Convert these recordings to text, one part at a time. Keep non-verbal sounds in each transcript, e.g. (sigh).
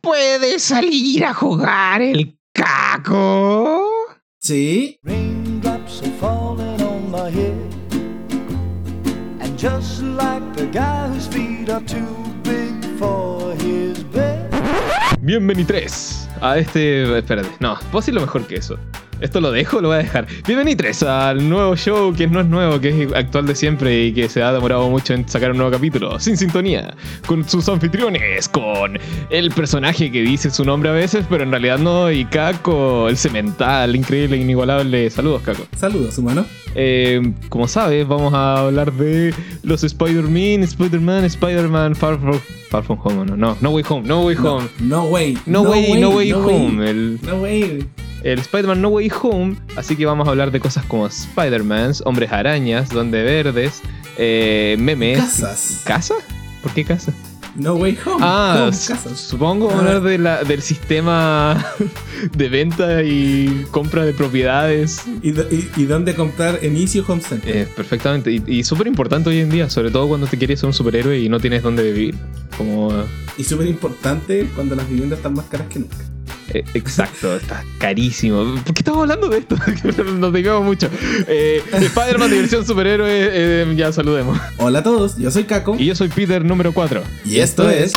¿Puede salir a jugar el caco? Sí. Raindrops are falling on my head. And just like the guy whose feet are too big for his bed. Bienvenidos a este. Espérate, no, puedo decirlo mejor que eso. Esto lo dejo, lo voy a dejar. Bienvenidos al nuevo show que no es nuevo, que es actual de siempre y que se ha demorado mucho en sacar un nuevo capítulo. Sin sintonía, con sus anfitriones, con el personaje que dice su nombre a veces, pero en realidad no, y Caco, el cemental, increíble, inigualable. Saludos, Caco. Saludos, humano. Eh, como sabes, vamos a hablar de los Spider-Man, Spider-Man, Spider-Man, Far From, Far From Home, no, no, No Way Home, No Way Home. No, way. No, way, no way home. El, No way. El Spider-Man No Way Home. Así que vamos a hablar de cosas como Spider-Mans, Hombres Arañas, Donde Verdes, eh, memes. Casas. ¿Casa? ¿Por qué casa? No way home. Ah, Home, supongo Ah. hablar de la, del sistema (laughs) de venta y compra de propiedades. ¿Y, do- y, y dónde comprar en Easy Home Center? Eh, perfectamente. Y, y súper importante hoy en día, sobre todo cuando te quieres ser un superhéroe y no tienes dónde vivir. Como. Y súper importante cuando las viviendas están más caras que nunca. Eh, exacto, está carísimo. ¿Por qué estamos hablando de esto? (laughs) Nos desviamos mucho. Eh, Spider-Man, diversión superhéroe, eh, ya saludemos. Hola a todos, yo soy Caco. Y yo soy Peter número 4. Y esto es.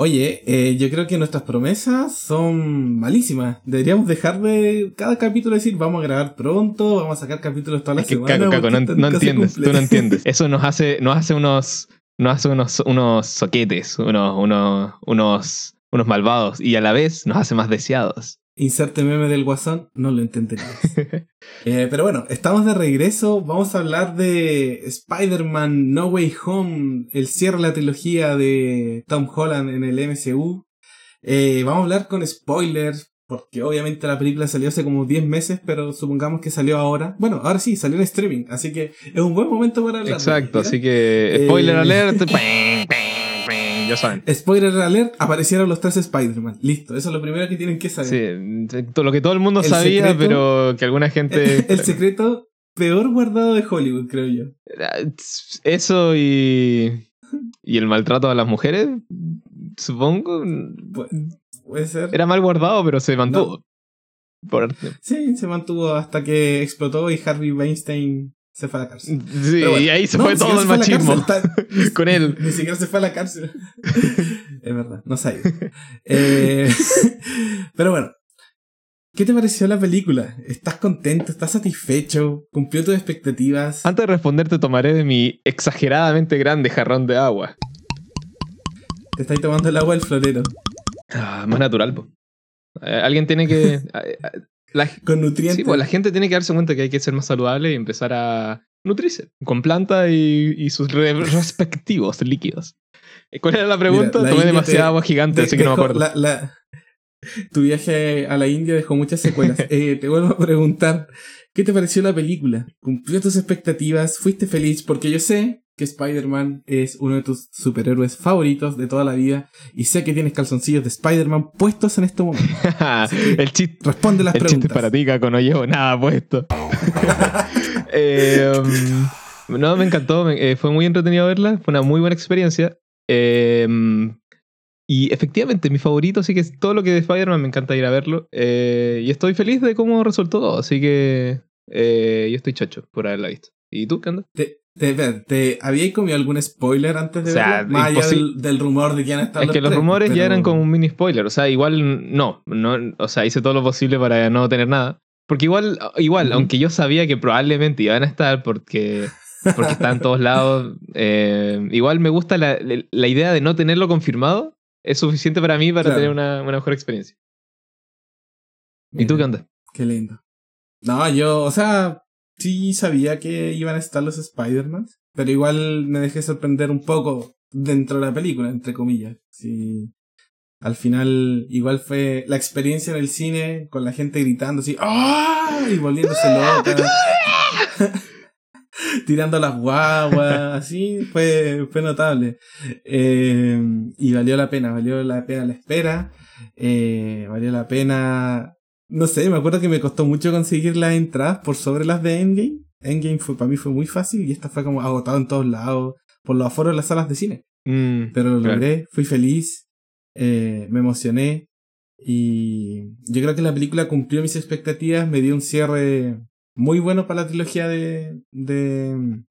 Oye, eh, yo creo que nuestras promesas son malísimas. Deberíamos dejar de cada capítulo decir vamos a grabar pronto, vamos a sacar capítulos toda la Es que, semana. Caco, Caco, no, no entiendes, tú no entiendes. Eso nos hace, nos hace unos, nos hace unos, unos soquetes, unos, unos, unos, unos malvados y a la vez nos hace más deseados. Inserte meme del guasón, no lo entenderías. (laughs) Eh, pero bueno, estamos de regreso. Vamos a hablar de Spider-Man No Way Home, el cierre de la trilogía de Tom Holland en el MCU. Eh, vamos a hablar con spoilers, porque obviamente la película salió hace como 10 meses, pero supongamos que salió ahora. Bueno, ahora sí, salió en streaming, así que es un buen momento para hablar. Exacto, así que spoiler Eh, alert. (laughs) ya saben. Spoiler alert, aparecieron los tres Spider-Man. Listo, eso es lo primero que tienen que saber. Sí, lo que todo el mundo El sabía, secreto- pero que alguna gente. el (laughs) secreto peor guardado de Hollywood, creo yo. Eso y. Y el maltrato a las mujeres, supongo. Pu- Puede ser. Era mal guardado, pero se mantuvo. Por. Sí, se mantuvo hasta que explotó y Harvey Weinstein se fue a la cárcel. Sí, bueno, y ahí se no, fue todo el machismo. cárcel, (laughs) Con él. (laughs) Ni siquiera se fue a la cárcel. (laughs) es verdad, no sabía. Eh, pero bueno. ¿Qué te pareció la película? ¿Estás contento? ¿Estás satisfecho? ¿Cumplió tus expectativas? Antes de responder, tomaré de mi exageradamente grande jarrón de agua. ¿Te estáis tomando el agua del florero? Ah, más natural, po. Eh, Alguien tiene que. (laughs) eh, eh, la, Con nutrientes. sí, pues la gente tiene que darse cuenta que hay que ser más saludable y empezar a nutrirse con planta y, y sus re- respectivos líquidos. Eh, ¿Cuál era la pregunta? Mira, la Tomé India demasiada te- agua gigante, así que no me acuerdo. la- la- tu viaje a la India dejó muchas secuelas. (laughs) Eh, te vuelvo a preguntar, ¿qué te pareció la película? ¿Cumplió tus expectativas? ¿Fuiste feliz? Porque yo sé que Spider-Man es uno de tus superhéroes favoritos de toda la vida y sé que tienes calzoncillos de Spider-Man puestos en este momento. (laughs) el chiste. Responde las El chiste preguntas. es para ti, Caco, no llevo nada puesto. (laughs) Eh, um, no, me encantó, eh, fue muy entretenido verla, fue una muy buena experiencia. Eh, y efectivamente, mi favorito, así que es todo lo que de Spider-Man me encanta ir a verlo. Eh, y estoy feliz de cómo resultó todo, así que eh, yo estoy chocho por haberla visto. ¿Y tú qué andas? ¿Te, te, te, te- ¿Habíais comido algún spoiler antes de O sea? Más allá del, del rumor de quién está Es que los rumores ya eran como un mini spoiler, o sea, igual no, no, o sea, hice todo lo posible para no tener nada. Porque igual, igual, aunque yo sabía que probablemente iban a estar porque, porque está en todos lados, eh, igual me gusta la, la idea de no tenerlo confirmado, es suficiente para mí para Claro. tener una, una mejor experiencia. ¿Y tú qué andas? Qué lindo. No, yo, o sea, sí sabía que iban a estar los Spider-Man, pero igual me dejé sorprender un poco dentro de la película, entre comillas. Sí. Al final, igual fue la experiencia en el cine con la gente gritando así, ¡ah! y volviéndose loca. (laughs) tirando las guaguas, así, fue, fue notable. Eh, y valió la pena, valió la pena la espera, eh, valió la pena no sé, me acuerdo que me costó mucho conseguir las entradas por sobre las de Endgame. Endgame fue, para mí fue muy fácil y esta fue como agotado en todos lados. por los aforos de las salas de cine. Mm, Pero lo claro. logré, fui feliz, eh, me emocioné y yo creo que la película cumplió mis expectativas, me dio un cierre muy bueno para la trilogía de, de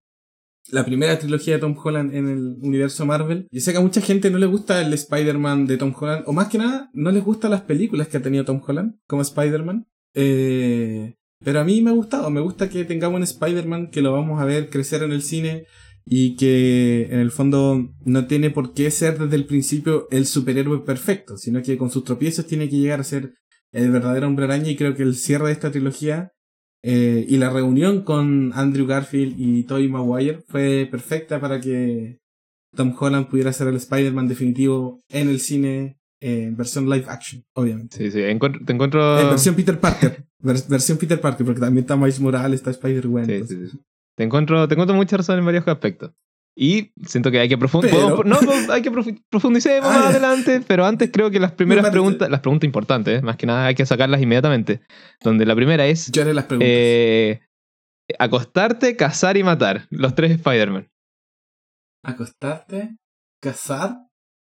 la primera trilogía de Tom Holland en el universo Marvel. Yo sé que a mucha gente no le gusta el Spider-Man de Tom Holland, o más que nada, no les gustan las películas que ha tenido Tom Holland como Spider-Man. Eh, pero a mí me ha gustado, me gusta que tengamos un Spider-Man que lo vamos a ver crecer en el cine y que en el fondo no tiene por qué ser desde el principio el superhéroe perfecto, sino que con sus tropiezos tiene que llegar a ser el verdadero hombre araña y creo que el cierre de esta trilogía eh, y la reunión con Andrew Garfield y Tobey Maguire fue perfecta para que Tom Holland pudiera ser el Spider-Man definitivo en el cine eh, en versión live action, obviamente. Sí, sí, encuentro- te encuentro... En versión Peter Parker. vers- versión Peter Parker, porque también está Miles Morales, está Spider-Gwen. Sí, sí, sí. Te encuentro, te encuentro mucha razón en varios aspectos. Y siento que hay que profundizar. No, hay que profu- profundicemos Ah, más ya. adelante, pero antes creo que las primeras preguntas, las preguntas importantes, ¿eh? más que nada hay que sacarlas inmediatamente. Donde la primera es Yo haré las preguntas. eh, acostarte, cazar y matar. Los tres Spider-Man. Acostarte, cazar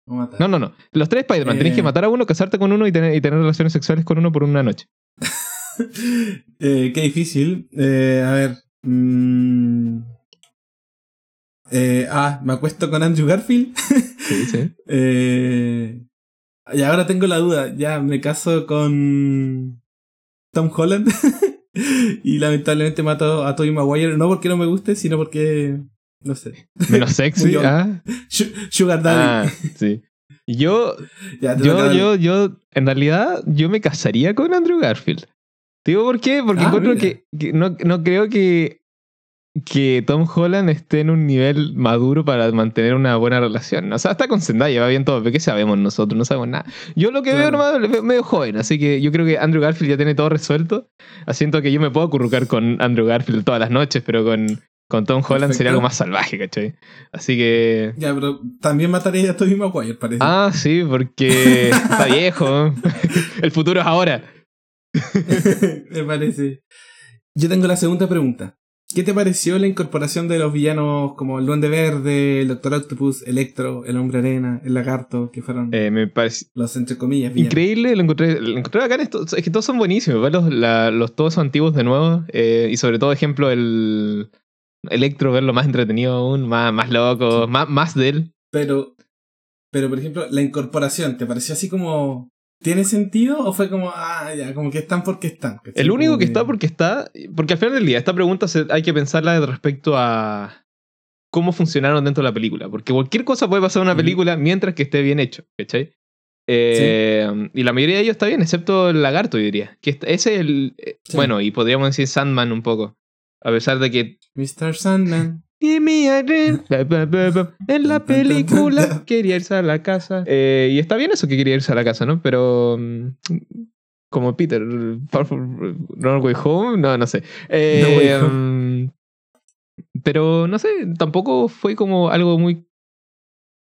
o matar. No, no, no. Los tres Spider-Man. Eh. Tenés que matar a uno, casarte con uno y tener, y tener relaciones sexuales con uno por una noche. (laughs) Eh, qué difícil. A ver. mm, eh, ah, me acuesto con Andrew Garfield. (laughs) Sí, sí. Eh, y ahora tengo la duda. Ya me caso con Tom Holland. (laughs) y lamentablemente mato a Tobey Maguire. No porque no me guste, sino porque. No sé. Menos (laughs) sexy. Ah, Su- Sugar Daddy. ah, sí. Yo, Ya, yo, yo, yo, en realidad, yo me casaría con Andrew Garfield. ¿Te Digo por qué, porque Ah, encuentro que, que no, no creo que, que Tom Holland esté en un nivel maduro para mantener una buena relación. O sea, está con Zendaya, va bien todo, pero ¿qué sabemos nosotros? No sabemos nada. Yo lo que veo nomás lo veo medio joven, así que yo creo que Andrew Garfield ya tiene todo resuelto. Siento que yo me puedo acurrucar con Andrew Garfield todas las noches, pero con, con Tom Holland Perfecto. sería algo más salvaje, ¿cachai? Así que... Ya, pero también mataría a Tobey Maguire, parece. Ah, sí, porque (laughs) está viejo. (laughs) El futuro es ahora. (laughs) Me parece. Yo tengo la segunda pregunta. ¿Qué te pareció la incorporación de los villanos como el Duende Verde, el Doctor Octopus, Electro, el Hombre Arena, el Lagarto, que fueron Eh, me parece los entre comillas villanos? increíble, lo encontré, lo encontré bacán. Esto, es que todos son buenísimos, ver los, la- los todos son antiguos de nuevo. eh, y sobre todo, ejemplo, el Electro, verlo más entretenido aún, más, más loco, más, más de él. Pero, pero por ejemplo, la incorporación, ¿te pareció así como... ¿Tiene sentido o fue como, ah, ya, como que están porque están? El único que está porque está, porque al final del día, esta pregunta se- hay que pensarla respecto a cómo funcionaron dentro de la película. Porque cualquier cosa puede pasar en una película mientras que esté bien hecho, ¿cachai? Eh, Y la mayoría de ellos está bien, excepto el lagarto, yo diría. Que ese es el. eh, Sí. Bueno, y podríamos decir Sandman un poco. A pesar de que. Mr. Sandman. Give me a dream. En la película quería irse a la casa. Eh, y está bien eso que quería irse a la casa, ¿no? Pero. mm, Como Peter. No Way Home. No, no sé. Eh, No Way mm, pero no sé, tampoco fue como algo muy.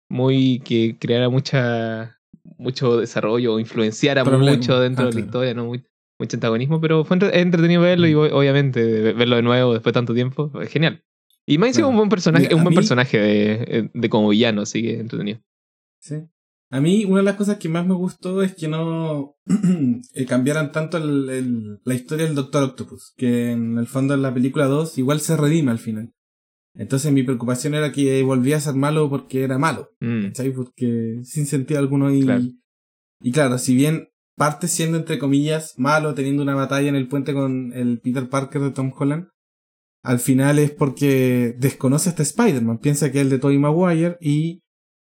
Muy que creara mucha. Mucho desarrollo o influenciara Problema. mucho dentro Ah, de la claro. historia, ¿no? Muy, mucho antagonismo, pero fue entre- entretenido verlo y o- obviamente verlo de nuevo después de tanto tiempo. Es genial. Y ha sido Claro. un buen personaje, Mira, un buen mí- personaje de, de como villano, así que entretenido. Sí. A mí, una de las cosas que más me gustó es que no (clears throat) eh, cambiaran tanto el- el- la historia del Doctor Octopus. Que en el fondo en la película 2 igual se redime al final. Entonces mi preocupación era que volvía a ser malo porque era malo. Mm, ¿Cachai? Porque sin sentido alguno. Y Claro. y claro, si bien parte siendo entre comillas malo, teniendo una batalla en el puente con el Peter Parker de Tom Holland, al final es porque desconoce a este Spider-Man. Piensa que es el de Tobey Maguire y.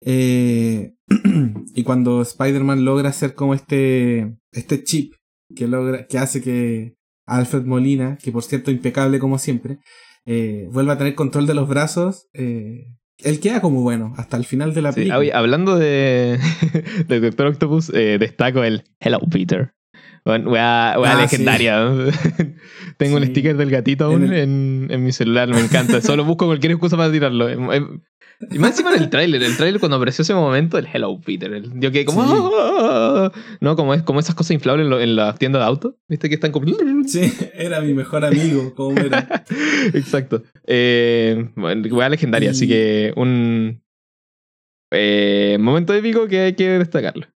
eh, (clears throat) y cuando Spider-Man logra hacer como este. este chip que logra. que hace que Alfred Molina, que por cierto impecable como siempre, eh, vuelva a tener control de los brazos. eh, él queda como bueno hasta el final de la película. hablando de, (laughs) de Doctor Octopus, eh, destaco el Hello Peter. Bueno, wea, wea Ah, legendaria. (laughs) Tengo un Sí. sticker del gatito aún En en, el- en mi celular, me encanta. (laughs) Solo busco cualquier excusa para tirarlo. Es, es- Y más encima en el tráiler, el tráiler cuando apareció ese momento, el Hello Peter. el- yo que como. Sí. "Ah", No, como es como esas cosas inflables en, lo- en las tiendas de auto. ¿Viste que están como. Sí, era mi mejor amigo, como era. (laughs) Exacto. Eh, weá legendaria, así que un eh, momento épico que hay que destacarlo.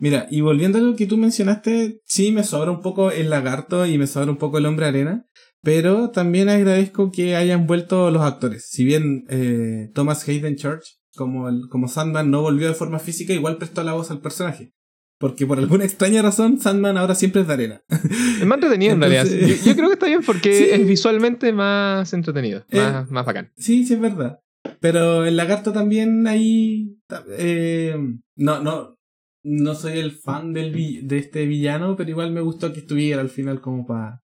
Mira, y volviendo a lo que tú mencionaste, sí me sobra un poco el lagarto y me sobra un poco el hombre arena, pero también agradezco que hayan vuelto los actores. Si bien eh, Thomas Hayden Church, como, el, como Sandman, no volvió de forma física, igual prestó la voz al personaje. Porque por alguna (laughs) extraña razón, Sandman ahora siempre es de arena. Es más entretenido en realidad. Yo, yo creo que está bien porque (laughs) Sí. es visualmente más entretenido, Eh, más, más bacán. Sí, sí es verdad. Pero el lagarto también ahí... eh, no, no, no soy el fan del vi- de este villano, pero igual me gustó que estuviera al final como para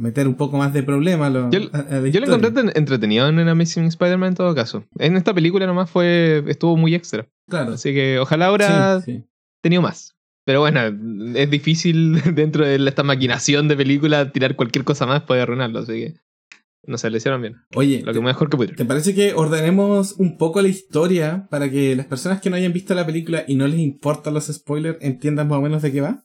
meter un poco más de problema lo- Yo- a- a la Yo lo encontré en- entretenido en Amazing Spider-Man en todo caso. En esta película nomás fue estuvo muy extra. Claro. Así que ojalá ahora Sí, sí. tenido más. Pero bueno, es difícil (laughs) dentro de esta maquinación de película tirar cualquier cosa más puede arruinarlo. Así que no sé, lo hicieron bien. Oye, Lo que mejor que pudieron. ¿te parece que ordenemos un poco la historia para que las personas que no hayan visto la película y no les importan los spoilers entiendan más o menos de qué va?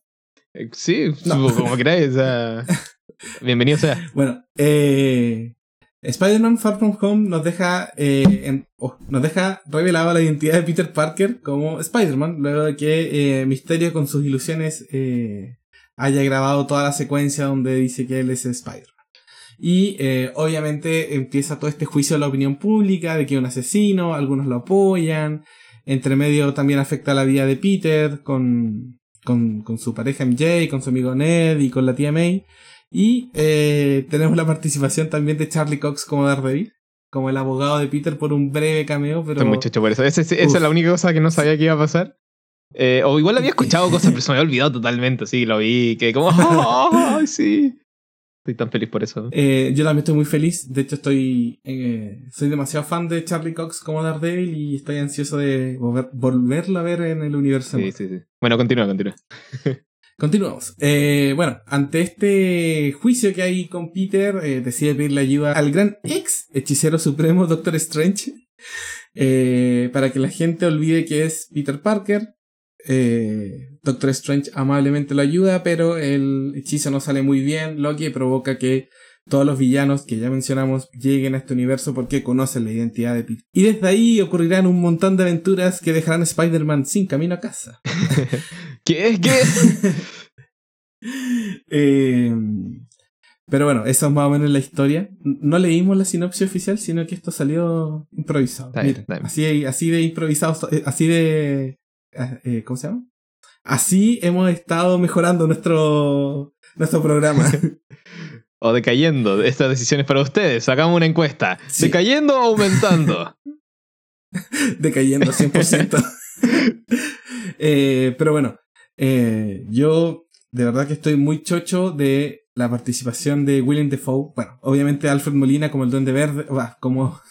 Eh, Sí, No. como queráis. o sea, (laughs) bienvenido sea. Bueno, eh, Spider-Man Far From Home nos deja, eh, en- oh, nos deja revelada la identidad de Peter Parker como Spider-Man, luego de que eh, Misterio con sus ilusiones eh, haya grabado toda la secuencia donde dice que él es Spider-Man. Y eh, obviamente empieza todo este juicio de la opinión pública de que es un asesino, algunos lo apoyan, entre medio también afecta la vida de Peter con, con, con su pareja MJ, con su amigo Ned y con la tía May. Y eh, tenemos la participación también de Charlie Cox como Daredevil, como el abogado de Peter por un breve cameo, pero... Chocho por eso. Esa es la única cosa que no sabía que iba a pasar. Eh, o igual había escuchado (laughs) cosas, pero se me había olvidado totalmente. Sí, lo vi. Que como, (laughs) ¡ay, sí! Estoy tan feliz por eso. Eh, yo también estoy muy feliz. De hecho, estoy eh, soy demasiado fan de Charlie Cox como Daredevil y estoy ansioso de volver- volverlo a ver en el universo. Sí, sí, sí. Bueno, continúa, continúa. (laughs) Continuamos. Eh, bueno, ante este juicio que hay con Peter, decide pedirle ayuda al gran ex hechicero supremo (laughs) Doctor Strange para que la gente olvide que es Peter Parker. Eh, Doctor Strange amablemente lo ayuda, pero el hechizo no sale muy bien, lo que provoca que todos los villanos que ya mencionamos lleguen a este universo porque conocen la identidad de Peter. Y desde ahí ocurrirán un montón de aventuras que dejarán a Spider-Man sin camino a casa. (laughs) ¿Qué es? ¿Qué (laughs) Eh, pero bueno, esa es más o menos la historia. No leímos la sinopsis oficial, sino que esto salió improvisado. Bien, Mira, así, así de improvisado, así de... eh, ¿Cómo se llama? Así hemos estado mejorando nuestro, nuestro programa. (laughs) O decayendo. Estas decisiones para ustedes. Sacamos una encuesta. Sí. ¿Decayendo o aumentando? (laughs) Decayendo 100%. (laughs) Eh, pero bueno, eh, yo de verdad que estoy muy chocho de la participación de William Defoe. Bueno, obviamente Alfred Molina como el Duende Verde, bah, como,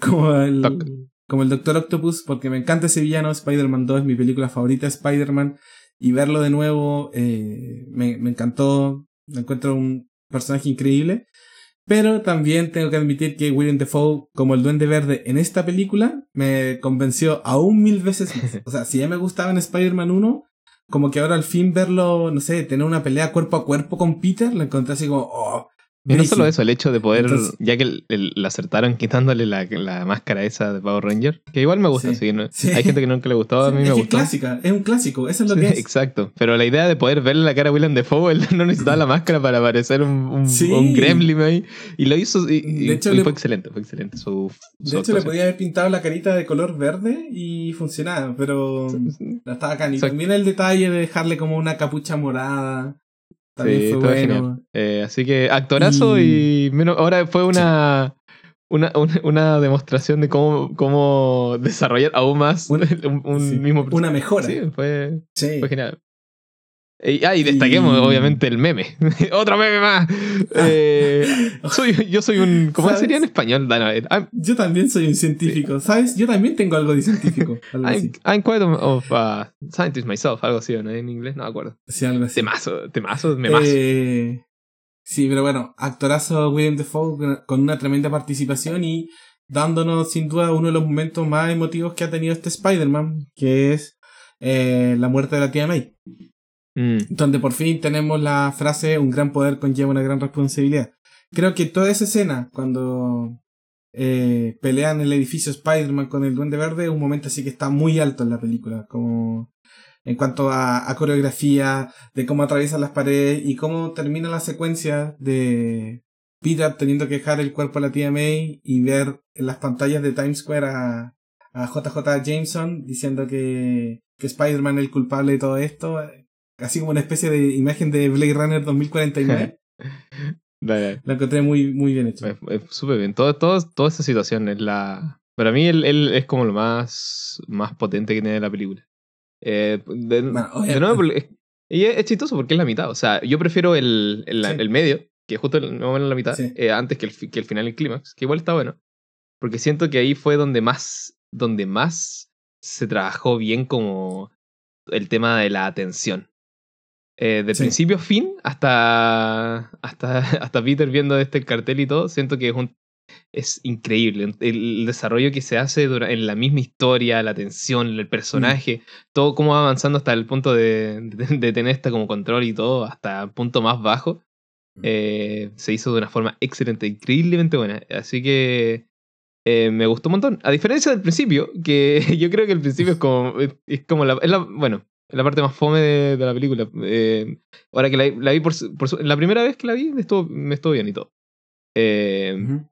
como el. Como el Doctor Octopus, porque me encanta ese villano. Spider-Man 2 es mi película favorita de Spider-Man. Y verlo de nuevo eh, me, me encantó. Me encuentro un personaje increíble. Pero también tengo que admitir que William Defoe, como el Duende Verde en esta película, me convenció aún mil veces más. (laughs) O sea, si ya me gustaba en Spider-Man 1, como que ahora al fin verlo, no sé, tener una pelea cuerpo a cuerpo con Peter, lo encontré así como, oh, Y no solo eso, el hecho de poder, Entonces- ya que el- el- la acertaron quitándole la, la máscara esa de Power Ranger, que igual me gusta, Sí. sí, ¿no? Sí. hay gente que nunca le gustaba, a mí es me es gustó. clásica, es un clásico, eso es lo que es. Exacto, pero la idea de poder verle la cara a William Defoe, él no necesitaba la máscara para parecer un, un, un gremlin ahí, y lo hizo, y, y- De hecho, y le- fue excelente, fue excelente su, su De hecho, le podía haber pintado la carita de color verde y funcionaba, pero la estaba acá. Y también el detalle de dejarle como una capucha morada. También Sí, fue bueno. genial. Eh, así que actorazo y, menos, ahora fue una, una, una, una demostración de cómo, cómo desarrollar aún más Un- (laughs) un, un sí, mismo Una mejora. Sí, fue, Sí. fue genial. Y, ah, y destaquemos, Y- obviamente, el meme. (laughs) Otro meme más. Eh, soy, yo soy un. ¿Cómo ¿Sabes? sería en español? I'm, Yo también soy un científico, ¿sabes? Yo también tengo algo de científico. (laughs) Algo I'm, así. I'm quite of a scientist myself, algo así, ¿no? En inglés, no me acuerdo. Sí, algo así. Temazo, temazo, memazo. Eh, sí, pero bueno, actorazo William Defoe con una tremenda participación y dándonos sin duda uno de los momentos más emotivos que ha tenido este Spider-Man, que es eh, la muerte de la tía May. Mm, Donde por fin tenemos la frase un gran poder conlleva una gran responsabilidad. Creo que toda esa escena, cuando eh, pelean el edificio Spider-Man con el Duende Verde, un momento así que está muy alto en la película. Como en cuanto a, a coreografía, de cómo atraviesan las paredes y cómo termina la secuencia de Peter teniendo que dejar el cuerpo a la tía May y ver en las pantallas de Times Square a, a JJ Jameson diciendo que, que Spider-Man es el culpable de todo esto. Así como una especie de imagen de Blade Runner 2049. (laughs) dale. Lo encontré muy, muy bien hecho. Súper bien. Todo, todo, toda esta situación es la. Para mí, él, él es como lo más, más potente que tiene la película. Eh, de, Bueno, de nuevo, es, y es, chistoso porque es la mitad. O sea, yo prefiero el, el, Sí. el medio, que es justo el, más o menos la mitad, Sí. eh, antes que el, que el final el clímax, que igual está bueno. Porque siento que ahí fue donde más, donde más se trabajó bien como el tema de la atención. Eh, de Sí. principio a fin, hasta, hasta, (laughs) hasta Peter viendo este cartel y todo, siento que es, un, es increíble. El, el desarrollo que se hace en la misma historia, la tensión, el personaje, todo cómo va avanzando hasta el punto de, de- de tener esta como control y todo, hasta el punto más bajo, eh, se hizo de una forma excelente, increíblemente buena. Así que eh, me gustó un montón. A diferencia del principio, que (laughs) yo creo que el principio es como, es, como la, es la- bueno, la parte más fome de, de la película. Eh, ahora que la, la vi por, por la primera vez que la vi, me estuvo, me estuvo bien y todo. Eh, Ujú.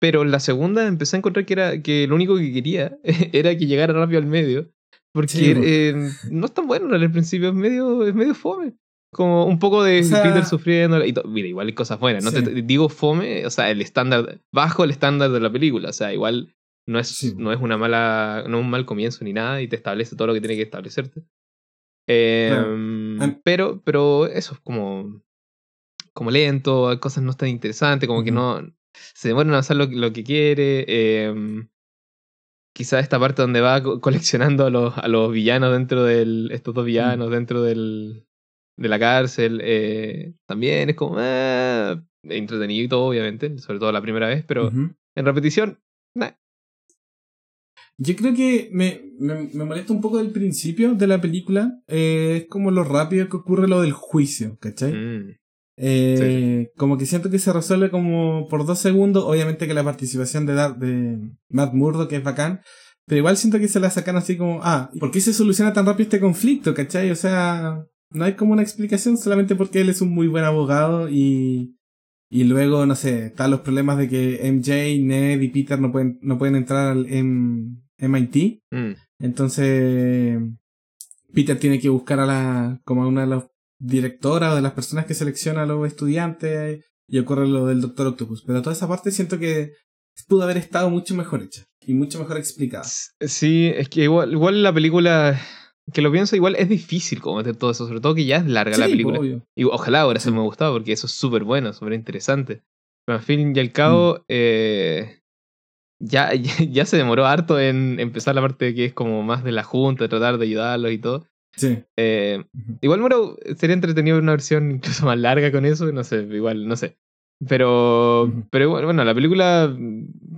pero la segunda empecé a encontrar que era que lo único que quería (laughs) era que llegara rápido al medio. Porque Sí, eh, no es tan bueno al principio, es medio, es medio fome. Como un poco de O sea- Peter sufriendo. Y mira, igual hay cosas buenas. No Sí. te, te digo fome, o sea, el estándar, bajo el estándar de la película. O sea, igual no es, Sí. no es una mala, no es un mal comienzo ni nada y te establece todo lo que tiene que establecerte. Eh, Claro. Am- pero, pero eso es como, como lento, hay cosas no están interesantes, como que no se demoran en avanzar lo, lo que quiere. Eh, quizá esta parte donde va co- coleccionando a los, a los villanos dentro del. estos dos villanos dentro del, de la cárcel. eh, también es como. eh, entretenido y todo, obviamente, sobre todo la primera vez, pero en repetición, nah. Yo creo que me, me, me molesta un poco del principio de la película. eh, es como lo rápido que ocurre lo del juicio, ¿cachai? Mm, Eh, Como que siento que se resuelve como por dos segundos. Obviamente que la participación de, Dar- de Matt Murdock es bacán. Pero igual siento que se la sacan así como, ah, ¿por qué se soluciona tan rápido este conflicto? ¿Cachai? O sea, no hay como una explicación solamente porque él es un muy buen abogado y, y luego, no sé, están los problemas de que MJ, Ned y Peter no pueden, no pueden entrar al M- MIT. mm. Entonces, Peter tiene que buscar a la, como a una de las directoras o de las personas que selecciona a los estudiantes y ocurre lo del Doctor Octopus. Pero toda esa parte siento que pudo haber estado mucho mejor hecha y mucho mejor explicada. Sí, es que igual, igual la película, que lo pienso, igual es difícil como meter todo eso, sobre todo que ya es larga la Sí, película. obvio. Y ojalá ahora se me ha gustado porque eso es súper bueno, súper interesante. Pero al fin y al cabo, Mm. eh, ya, (laughs) ya, ya se demoró harto en empezar la parte que es como más de la junta, de tratar de ayudarlos y todo. Sí. Eh, igual bueno, sería entretenido ver una versión incluso más larga con eso, no sé, igual, no sé. Pero, pero bueno, la película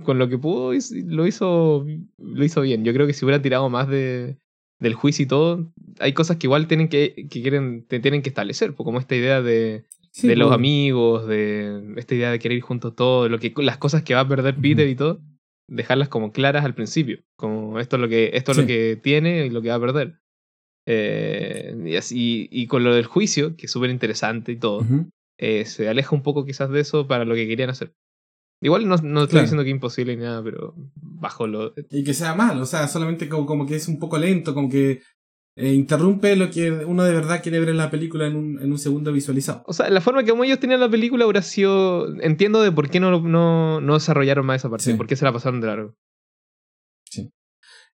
con lo que pudo lo hizo, lo hizo bien. Yo creo que si hubiera tirado más de, del juicio y todo, hay cosas que igual tienen que, que quieren, te tienen que establecer, como esta idea de, Sí, de los amigos, de esta idea de querer ir juntos todos, lo que, las cosas que va a perder Peter y todo, dejarlas como claras al principio. Como esto es lo que, esto es lo que tiene y lo que va a perder. Eh, y así, y con lo del juicio, que es súper interesante y todo, eh, se aleja un poco quizás de eso para lo que querían hacer. Igual no, no estoy Claro. diciendo que es imposible ni nada, pero bajo lo. Y que sea mal, o sea, solamente como, como que es un poco lento, como que eh, interrumpe lo que uno de verdad quiere ver en la película en un, en un segundo visualizado. O sea, la forma que como ellos tenían la película hubiera sido. Entiendo de por qué no, no, no desarrollaron más esa parte, Sí. por qué se la pasaron de largo.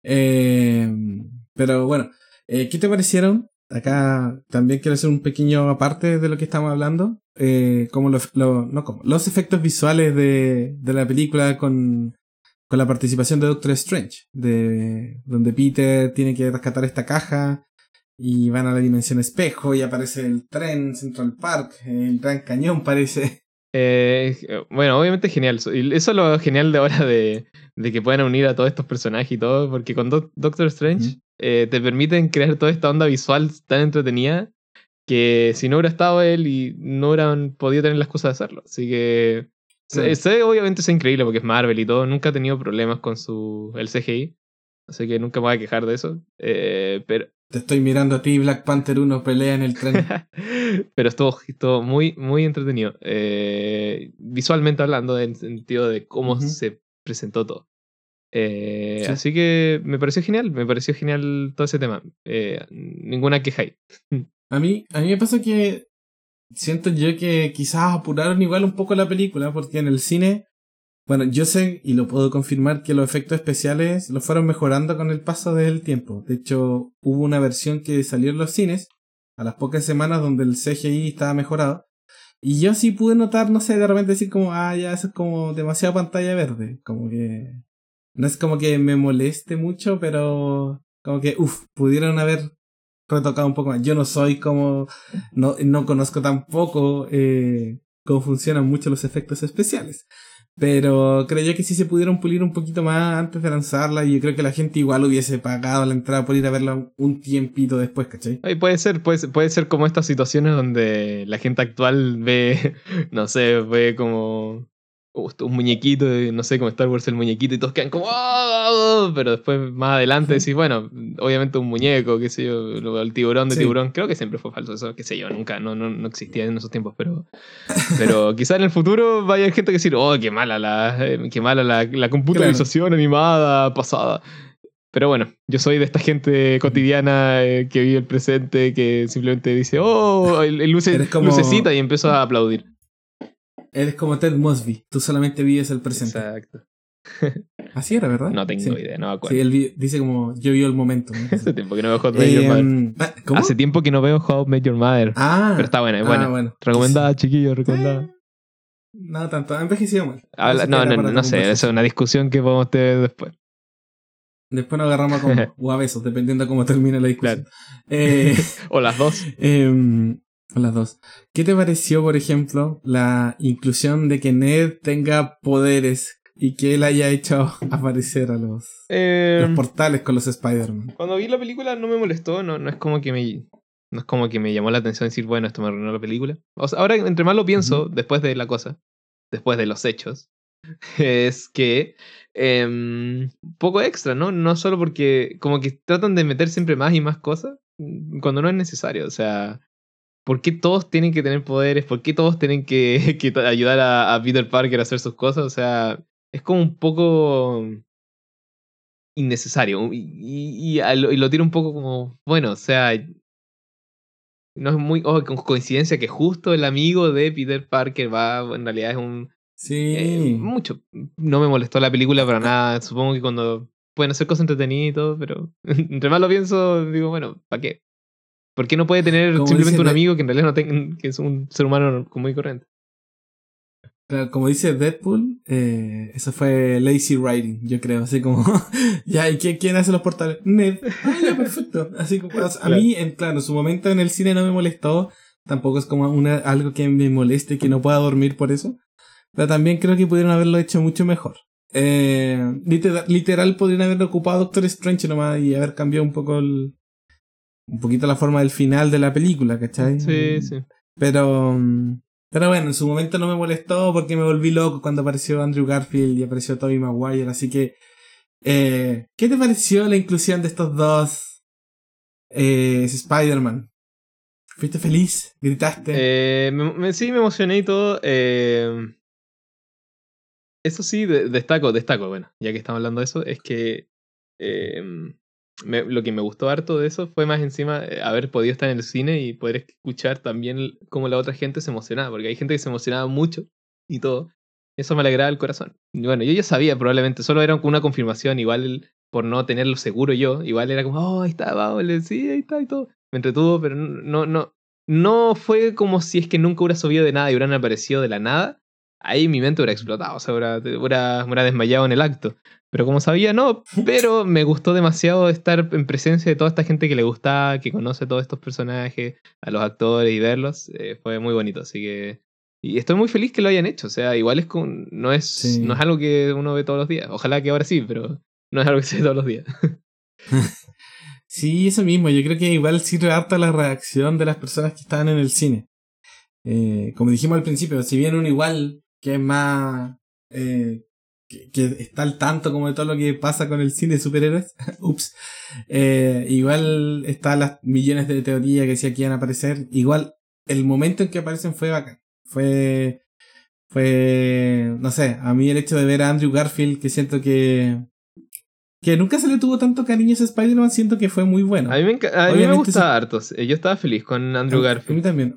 Eh, pero bueno, eh, ¿qué te parecieron? Acá también quiero hacer un pequeño aparte de lo que estamos hablando. Eh, como los, lo- no como, los efectos visuales de, de la película con, con la participación de Doctor Strange. De, donde Peter tiene que rescatar esta caja y van a la dimensión espejo y aparece el tren Central Park, el Gran Cañón parece. Eh, bueno, obviamente genial. Eso es lo genial de ahora de, de que puedan unir a todos estos personajes y todo, porque con Doc- Doctor Strange. Eh, te permiten crear toda esta onda visual tan entretenida que si no hubiera estado él y no hubieran podido tener las cosas de hacerlo. Así que se- obviamente es increíble porque es Marvel y todo. Nunca ha tenido problemas con su el CGI. Así que nunca me voy a quejar de eso. Eh, pero, Te estoy mirando a ti, Black Panther 1 pelea en el tren. (laughs) pero estuvo, estuvo muy, muy entretenido. Eh, visualmente hablando, en el sentido de cómo Ujú. se presentó todo. Eh, Sí. Así que me pareció genial, me pareció genial todo ese tema. Eh, ninguna queja ahí. (laughs) A mí, a mí me pasa que siento yo que quizás apuraron igual un poco la película, porque en el cine, bueno, yo sé y lo puedo confirmar que los efectos especiales los fueron mejorando con el paso del tiempo. De hecho, hubo una versión que salió en los cines a las pocas semanas donde el CGI estaba mejorado. Y yo sí pude notar, no sé, de repente decir como, ah, ya eso es como demasiado pantalla verde. Como que... No es como que me moleste mucho, pero como que, uff, pudieron haber retocado un poco más. Yo no soy como, no, no conozco tampoco eh, cómo funcionan mucho los efectos especiales. Pero creo yo que sí se pudieron pulir un poquito más antes de lanzarla y yo creo que la gente igual hubiese pagado la entrada por ir a verla un tiempito después, ¿cachai? Ay, puede ser, puede, puede ser como estas situaciones donde la gente actual ve, (laughs) no sé, ve como un muñequito, de- no sé, como Star Wars el muñequito y todos quedan como "Ah", pero después más adelante decís, bueno, obviamente un muñeco, qué sé yo, el tiburón de Sí. tiburón, creo que siempre fue falso eso, qué sé yo, nunca, no, no, no existía en esos tiempos, pero, pero (laughs) quizá en el futuro vaya gente que decir, oh, qué mala la, eh, qué mala la, la computarización animada pasada. Pero bueno, yo soy de esta gente cotidiana eh, que vive el presente, que simplemente dice, oh, el, el luce, como- lucecita y empiezo a aplaudir. Eres como Ted Mosby, tú solamente vives el presente. Exacto. (laughs) Así era, ¿verdad? No tengo Sí. idea, no me acuerdo. Sí, él dice como, yo vivo el momento. ¿no? Hace tiempo que no veo Hot Met Your Mother. Eh, ah, ¿Cómo? Hace tiempo que no veo How Met Your Mother. Ah, pero está buena, es ah, buena. bueno. Recomendada, chiquillos, recomendada. Eh, No tanto, ha envejecido mal. Habla- no, no, para no sé, eso es una discusión que podemos tener después. Después nos agarramos a o a besos, dependiendo de cómo termine la discusión. Eh, (laughs) O las dos. (laughs) las dos. ¿Qué te pareció, por ejemplo, la inclusión de que Ned tenga poderes y que él haya hecho (laughs) aparecer a los, Eh, los portales con los Spider-Man? Cuando vi la película no me molestó, no, no es como que me no es como que me llamó la atención decir, bueno, esto me arruinó la película. O sea, ahora entre más lo pienso, después de la cosa, después de los hechos, (laughs) es que em, poco extra, ¿no? No solo porque como que tratan de meter siempre más y más cosas mm, cuando no es necesario, o sea, ¿por qué todos tienen que tener poderes? ¿Por qué todos tienen que, (laughs) ayudar a, a Peter Parker a hacer sus cosas? O sea, es como un poco innecesario. Y, y- y a lo, lo tiro un poco como, bueno, o sea, no es muy oh, co- coincidencia que justo el amigo de Peter Parker va, en realidad es un... Sí. eh, mucho. No me molestó la película para nada. Supongo que cuando pueden hacer cosas entretenidas y todo, pero (laughs) entre más lo pienso, digo, bueno, ¿para qué? ¿Por qué no puede tener Como simplemente dice un amigo que en realidad no tenga, que es un ser humano común y corriente? Claro, como dice Deadpool, eh, eso fue lazy writing, yo creo. Así como, (laughs) ya, ¿y quién, quién hace los portales? Ned. Ah, ya, perfecto. Así como, a Claro. mí, en, claro, en su momento en el cine no me molestó. Tampoco es como una, algo que me moleste y que no pueda dormir por eso. Pero también creo que pudieron haberlo hecho mucho mejor. Eh, literal, literal podrían haber ocupado a Doctor Strange nomás y haber cambiado un poco el, un poquito la forma del final de la película, ¿cachai? Sí, sí. Pero, mm, pero bueno, en su momento no me molestó porque me volví loco cuando apareció Andrew Garfield y apareció Tobey Maguire. Así que, eh, ¿qué te pareció la inclusión de estos dos eh, Spider-Man? ¿Fuiste feliz? ¿Gritaste? Eh, me- me- sí, me emocioné y todo. eh, eso sí, de- destaco, destaco, bueno, ya que estamos hablando de eso, es que eh, lo que me gustó harto de eso fue más encima eh, haber podido estar en el cine y poder escuchar también cómo la otra gente se emocionaba, porque hay gente que se emocionaba mucho y todo. Eso me alegraba el corazón. Y bueno, yo ya sabía probablemente, solo era una confirmación, igual por no tenerlo seguro yo, igual era como, oh, ahí está, vamos, sí, ahí está y todo. Me entretuvo, pero no, no, no fue como si es que nunca hubiera subido de nada y hubieran aparecido de la nada. Ahí mi mente hubiera explotado, o sea, hubiera, hubiera, desmayado en el acto. Pero como sabía, no. Pero me gustó demasiado estar en presencia de toda esta gente que le gusta, que conoce a todos estos personajes, a los actores y verlos. eh, fue muy bonito, así que y estoy muy feliz que lo hayan hecho. O sea, igual es con, no, es, Sí. no es algo que uno ve todos los días. Ojalá que ahora sí, pero no es algo que se ve todos los días. (laughs) Sí, eso mismo. Yo creo que igual sirve harta la reacción de las personas que estaban en el cine. Eh, como dijimos al principio, si bien uno igual que es más... eh, que, que está al tanto como de todo lo que pasa con el cine de superhéroes, (laughs) ups, eh, igual está las millones de teorías que decía que iban a aparecer, igual el momento en que aparecen fue bacán, fue, fue, no sé, a mí el hecho de ver a Andrew Garfield, que siento que, que nunca se le tuvo tanto cariño a ese Spider-Man, siento que fue muy bueno. A mí me, a mí me Obviamente gustaba harto. Eh, Yo estaba feliz con Andrew A- A mí Garfield. también.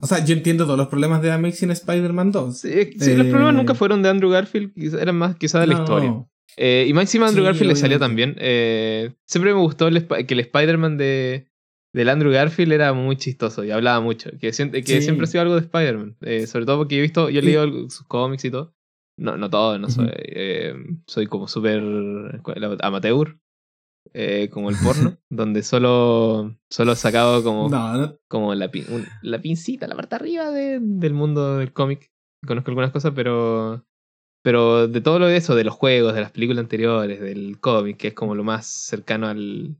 O sea, yo entiendo todos los problemas de Amazing Spider-Man 2. Sí, sí, los Eh, problemas nunca fueron de Andrew Garfield, eran más quizás de la No, historia. Eh, y más encima Andrew Sí, Garfield le salía también. Eh, siempre me gustó el que el Spider-Man de, del Andrew Garfield era muy chistoso y hablaba mucho. Que, siente- que Sí. siempre ha sido algo de Spider-Man. Eh, sobre todo porque he visto, yo he leído sus cómics y todo. No, no todo, no soy. soy como súper amateur. Eh, como el porno, (laughs) donde solo, solo he sacado como, No, no, como la, pin- un- la pincita, la parte arriba de- del mundo del cómic. Conozco algunas cosas, pero. Pero de todo lo de eso, de los juegos, de las películas anteriores, del cómic, que es como lo más cercano al,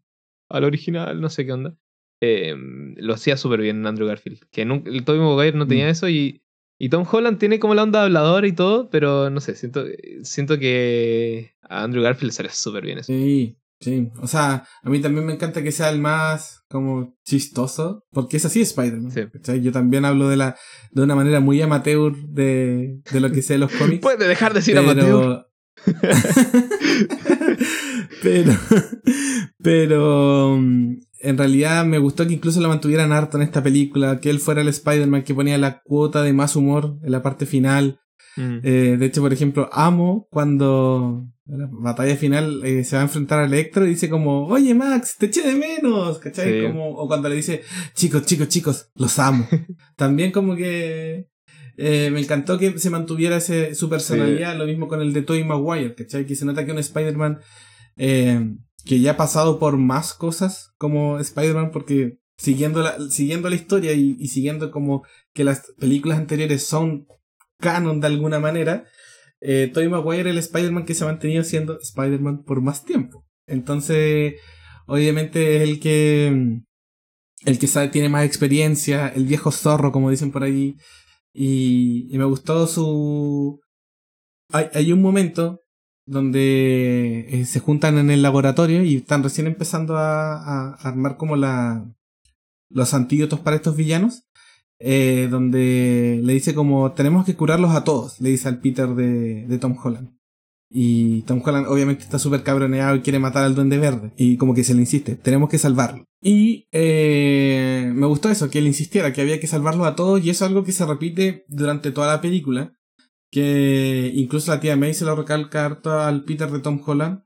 al original, no sé qué onda. eh, lo hacía súper bien Andrew Garfield. Que nunca, el Tobey Maguire no tenía Mm. eso y, y Tom Holland tiene como la onda habladora y todo, pero no sé, siento, siento que a Andrew Garfield le sale súper bien eso. sí, sí. O sea, a mí también me encanta que sea el más como chistoso, porque es así Spider-Man. Sí. ¿cachai? Yo también hablo de la de una manera muy amateur de, de lo que sé de los (laughs) cómics. Puede dejar de decir amateur. (laughs) pero, pero mm, en realidad me gustó que incluso lo mantuvieran harto en esta película, que él fuera el Spider-Man que ponía la cuota de más humor en la parte final. Mm. Eh, de hecho, por ejemplo, amo cuando en la batalla final eh, se va a enfrentar a Electro y dice como, oye Max, te eché de menos, ¿cachai? Sí. Como, o cuando le dice, chicos, chicos, chicos, los amo. (laughs) También como que eh, me encantó que se mantuviera ese, su personalidad, lo mismo con el de Tobey Maguire, ¿cachai? Que se nota que un Spider-Man que ya ha pasado por más cosas como Spider-Man, porque siguiendo la, siguiendo la historia y, y siguiendo como que las películas anteriores son canon de alguna manera, eh, Tobey Maguire el Spider-Man que se ha mantenido siendo Spider-Man por más tiempo. Entonces, obviamente es el que el que sabe, tiene más experiencia, el viejo zorro, como dicen por. Y, y me gustó su... Hay, hay un momento donde eh, se juntan en el laboratorio y están recién empezando a, a armar como la, los antídotos para estos villanos. Eh, donde le dice como tenemos que curarlos a todos, le dice al Peter de, Tom Holland. Y Tom Holland obviamente está súper cabroneado y quiere matar al duende verde. Y como que se le insiste, tenemos que salvarlo. Y eh, me gustó eso, que él insistiera, que había que salvarlos a todos. Y eso es algo que se repite durante toda la película. Que incluso la tía May se lo recalca harto al Peter de Tom Holland.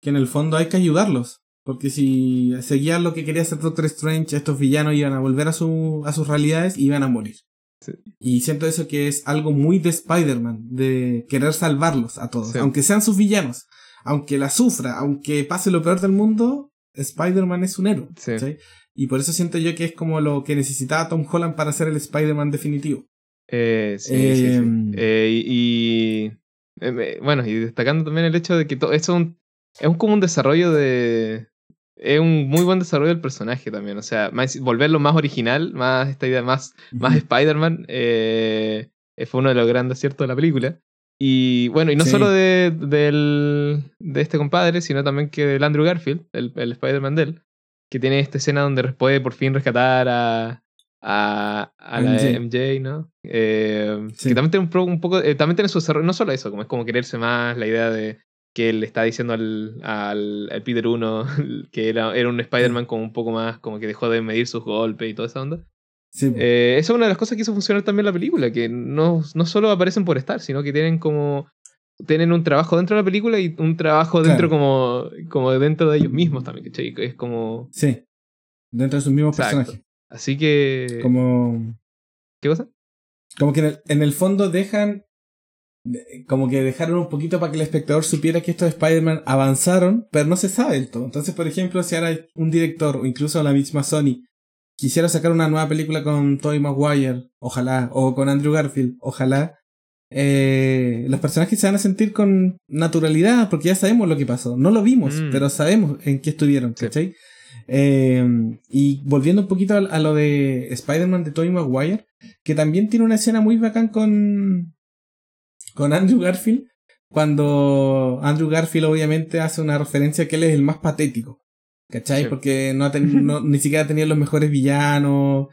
Que en el fondo hay que ayudarlos. Porque si seguían lo que quería hacer Doctor Strange, estos villanos iban a volver a, su, a sus realidades y iban a morir. Sí. Y siento eso que es algo muy de Spider-Man, de querer salvarlos a todos, Sí. aunque sean sus villanos, aunque la sufra, aunque pase lo peor del mundo, Spider-Man es un héroe. Y por eso siento yo que es como lo que necesitaba Tom Holland para ser el Spider-Man definitivo. Eh, sí, sí, sí. Em. Eh, y, y, eh, me- bueno, y destacando también el hecho de que eso es, un, es un- como un desarrollo de... Es un muy buen desarrollo del personaje también. O sea, más- volverlo más original, más esta idea, más, más. Spider-Man, eh, eh, fue uno de los grandes aciertos de la película. Y bueno, y no Sí. solo de, del, de este compadre, sino también que del Andrew Garfield, el, el Spider-Man de él, que tiene esta escena donde puede por fin rescatar a, a, a la MJ. MJ, ¿no? Eh, Sí. Que también tiene un, un poco, eh, también tiene su desarrollo, no solo eso, como es como quererse más, la idea de que él le está diciendo al, al, al Peter 1 (laughs) que era, era un Spider-Man como un poco más, como que dejó de medir sus golpes y toda esa onda. Sí, Eh, esa es una de las cosas que hizo funcionar también la película, que no, no solo aparecen por estar, sino que tienen como tienen un trabajo dentro de la película y un trabajo dentro como, como dentro de ellos mismos también, ¿cachai? Es como... sí. Dentro de sus mismos Exacto. personajes. Así que... Como, ¿Qué cosa? como que en el, en el fondo dejan de- como que dejaron un poquito para que el espectador supiera que estos Spider-Man avanzaron, pero no se sabe del todo. Entonces, por ejemplo, si ahora un director o incluso la misma Sony quisiera sacar una nueva película con Tobey Maguire, ojalá, o con Andrew Garfield, ojalá, eh, los personajes se van a sentir con naturalidad porque ya sabemos lo que pasó. No lo vimos, Mm. pero sabemos en qué estuvieron, Sí. ¿cachai? Eh, y volviendo un poquito a, a lo de Spider-Man de Tobey Maguire, que también tiene una escena muy bacán con, con Andrew Garfield, cuando Andrew Garfield obviamente hace una referencia que él es el más patético, ¿cachai? Sí. Porque no, ha (laughs) no- ni siquiera tenía los mejores villanos,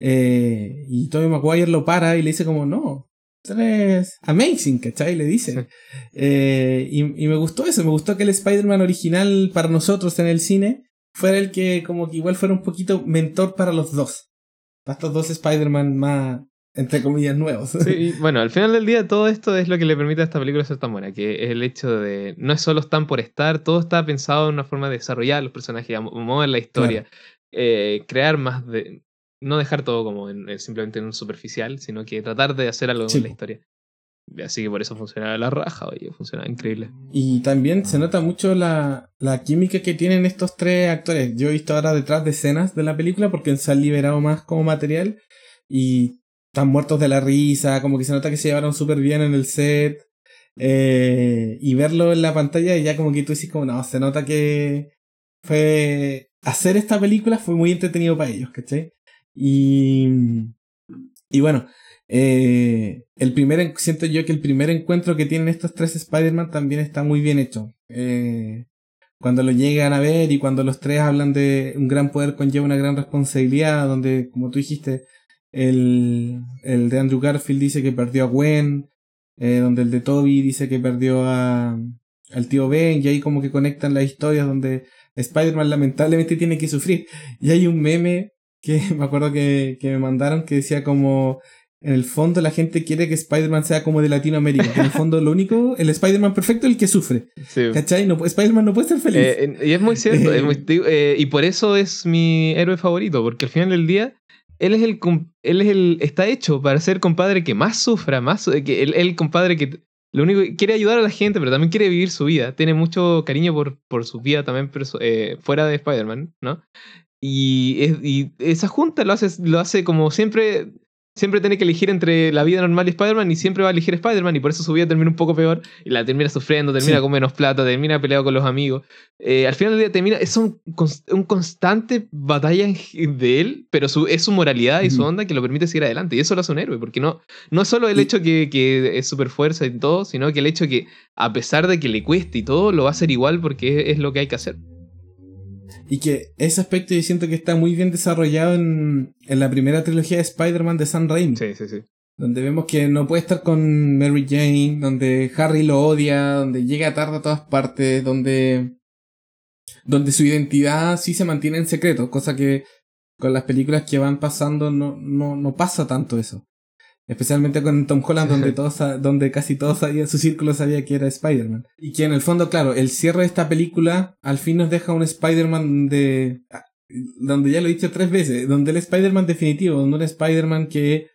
eh, y Tobey Maguire lo para y le dice como, no, eres amazing, ¿cachai? Le dice. Sí. Eh, y, y me gustó eso, me gustó que el Spider-Man original para nosotros en el cine fuera el que como que igual fuera un poquito mentor para los dos. Para estos dos Spider-Man más, entre comillas, nuevos. Sí, (laughs) bueno, al final del día todo esto es lo que le permite a esta película ser tan buena, que es el hecho de no es solo están por estar, todo está pensado en una forma de desarrollar los personajes, mover la historia, eh, crear más de... No dejar todo como en, en simplemente en un superficial, sino que tratar de hacer algo Sí, con la po. historia. Así que por eso funciona la raja, oye, funciona increíble. Y también se nota mucho la, la química que tienen estos tres actores. Yo he visto ahora detrás de escenas de la película porque se han liberado más como material y están muertos de la risa, como que se nota que se llevaron súper bien en el set. Eh, y verlo en la pantalla y ya como que tú dices como, no, se nota que fue... Hacer esta película fue muy entretenido para ellos, ¿cachai? Y... Y bueno, eh, el primer, en- siento yo que el primer encuentro que tienen estos tres Spider-Man también está muy bien hecho. Eh, cuando lo llegan a ver y cuando los tres hablan de un gran poder conlleva una gran responsabilidad, donde, como tú dijiste, el, el de Andrew Garfield dice que perdió a Gwen, eh, donde el de Toby dice que perdió a, al tío Ben, y ahí como que conectan las historias donde Spider-Man lamentablemente tiene que sufrir. Y hay un meme que (laughs) me acuerdo que, que me mandaron que decía como en el fondo la gente quiere que Spider-Man sea como de Latinoamérica. en el fondo lo único, el Spider-Man perfecto es el que sufre. Sí. ¿Cachai? No, Spider-Man no puede ser feliz. Eh, y es muy cierto, es muy- (laughs) digo, eh, y por eso es mi héroe favorito, porque al final del día, él es el, él es el, está hecho para ser compadre que más sufra, más, que el, compadre que lo único quiere ayudar a la gente, pero también quiere vivir su vida, tiene mucho cariño por, por su vida también eh, fuera de Spider-Man, ¿no? Y, y esa junta lo hace, lo hace como siempre, siempre tiene que elegir entre la vida normal y Spider-Man y siempre va a elegir Spider-Man y por eso su vida termina un poco peor y la termina sufriendo, termina Sí. con menos plata, termina peleado con los amigos. Eh, al final del día termina, es un, un constante batalla de él, pero su, es su moralidad y su onda que lo permite seguir adelante. Y eso lo hace un héroe, porque no, no es solo el hecho que, que es super fuerza y todo, sino que el hecho que a pesar de que le cueste y todo, lo va a hacer igual porque es, es lo que hay que hacer. Y que ese aspecto yo siento que está muy bien desarrollado en, en la primera trilogía de Spider-Man de Sam Raimi. Sí, sí, sí. Donde vemos que no puede estar con Mary Jane, donde Harry lo odia, donde llega tarde a todas partes, donde, donde su identidad sí se mantiene en secreto, cosa que con las películas que van pasando no, no, no pasa tanto eso. Especialmente con Tom Holland, donde todos, donde casi todos sabían, su círculo sabía que era Spider-Man. Y que en el fondo, claro, el cierre de esta película al fin nos deja un Spider-Man de, ah, donde ya lo he dicho tres veces, donde el Spider-Man definitivo, donde un Spider-Man que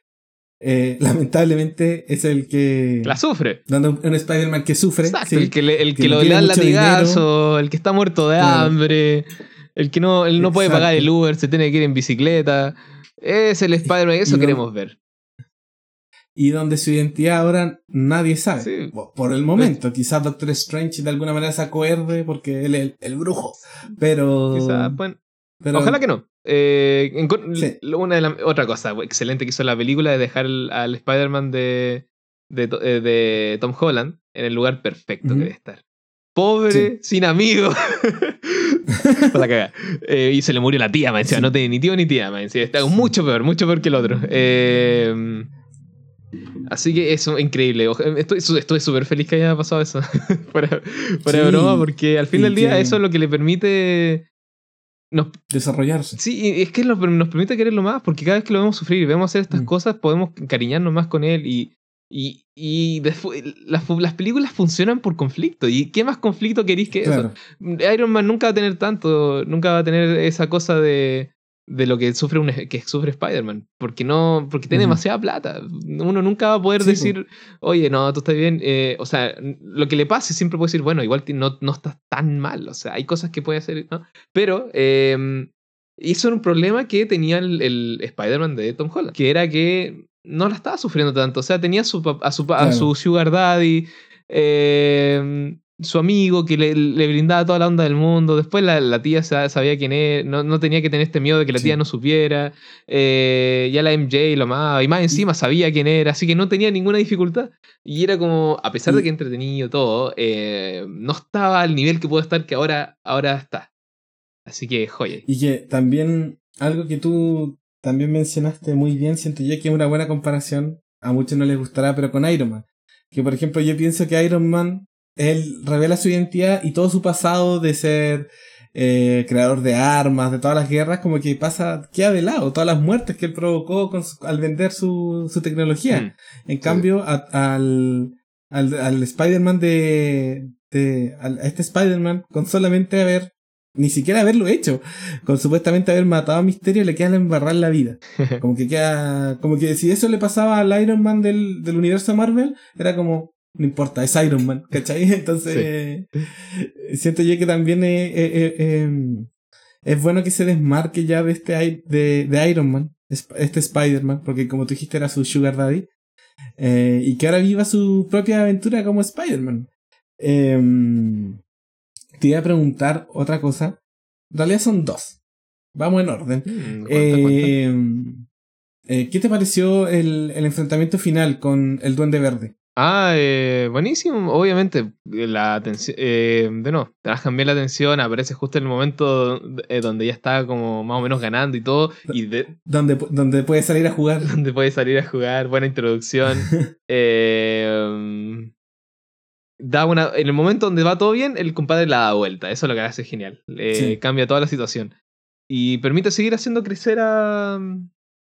eh, (laughs) lamentablemente es el que... La sufre. Donde un, un Spider-man que sufre. Exacto, sí, el que, le, el que, lo le da latigazo, el que está muerto de Claro. hambre, el que no, él no puede pagar el Uber, se tiene que ir en bicicleta. Es el Spider-Man, eso no- queremos ver. Y donde su identidad ahora nadie sabe. Sí. Por- el momento, quizás Doctor Strange de alguna manera se acuerde porque él es el, el brujo. Pero, Quizá, bueno, pero- ojalá que no. Eh, Sí. una de la- otra cosa excelente que hizo la película es dejar el- al Spider-Man de, de, eh, de Tom Holland en el lugar perfecto que debe estar. Pobre, sin amigos. (laughs) Para la cagada. Eh, y se le murió la tía, decía. Sí. No tiene ni tío ni tía, decía. Está mucho peor, mucho peor que el otro. Eh, así que eso, increíble. Estoy súper feliz que haya pasado eso. (laughs) fuera de Sí. broma, porque al fin del día eso es lo que le permite. Nos, desarrollarse. sí, es que nos, nos permite quererlo más, porque cada vez que lo vemos sufrir y vemos hacer estas Mm. cosas, podemos encariñarnos más con él y. Y, y desfu- las, películas funcionan por conflicto. ¿Y qué más conflicto queréis que eso? Iron Man nunca va a tener tanto, nunca va a tener esa cosa de, de lo que sufre un, que sufre Spider-Man, porque no, porque tiene demasiada plata. Uno nunca va a poder Sí, decir, oye, no, tú estás bien. eh, o sea, lo que le pase siempre puede decir, bueno, igual no, no estás tan mal. O sea, hay cosas que puede hacer, ¿no? Pero eh, Y eso era un problema que tenía el, el Spider-Man de Tom Holland, que era que no la estaba sufriendo tanto. O sea, tenía a su, a su, a su Sugar Daddy, eh, su amigo que le, le brindaba toda la onda del mundo. Después la, la tía sa- sabía quién era, no, no tenía que tener este miedo de que la Sí. tía no supiera. Eh, ya la MJ lo amaba, y más encima sabía quién era, así que no tenía ninguna dificultad. Y era como, a pesar de que entretenido todo, eh, no estaba al nivel que pudo estar que ahora, ahora está. Así que joya. Y que también, algo que tú también mencionaste muy bien, siento yo que es una buena comparación, a muchos no les gustará, pero con Iron Man. Que por ejemplo yo pienso que Iron Man, él revela su identidad y todo su pasado de ser eh, creador de armas, de todas las guerras, como que pasa, queda de lado, todas las muertes que él provocó con su- al vender su, su tecnología. Mm. En cambio, a- al, al, al Spider-Man de, de al- a este Spider-Man, con solamente haber, ni siquiera haberlo hecho, con supuestamente haber matado a Misterio, le queda la embarrar la vida. (laughs) Como que queda, como que si eso le pasaba al Iron Man del, del universo Marvel, era como, no importa, es Iron Man, ¿cachai? (laughs) Entonces, siento yo que también es, es- es- em, es bueno que se desmarque ya de este de, de Iron Man, es- este Spider-Man, porque como tú dijiste era su Sugar Daddy, eh, y que ahora viva su propia aventura como Spider-Man. Em, te iba a preguntar otra cosa. En realidad son dos. Vamos en orden. Mm, cuenta. Eh, eh, ¿Qué te pareció el, el enfrentamiento final con el Duende Verde? Ah, eh, buenísimo, obviamente. La atención, eh, de no, trabajan bien la atención, aparece justo en el momento eh, donde ya está como más o menos ganando y todo, y de, Donde, donde puede salir a jugar. (laughs) donde puede salir a jugar, buena introducción. (laughs) Eh, da una, en el momento donde va todo bien, el compadre la da vuelta, eso es lo que hace genial. Sí. Cambia toda la situación. Y permite seguir haciendo crecer a,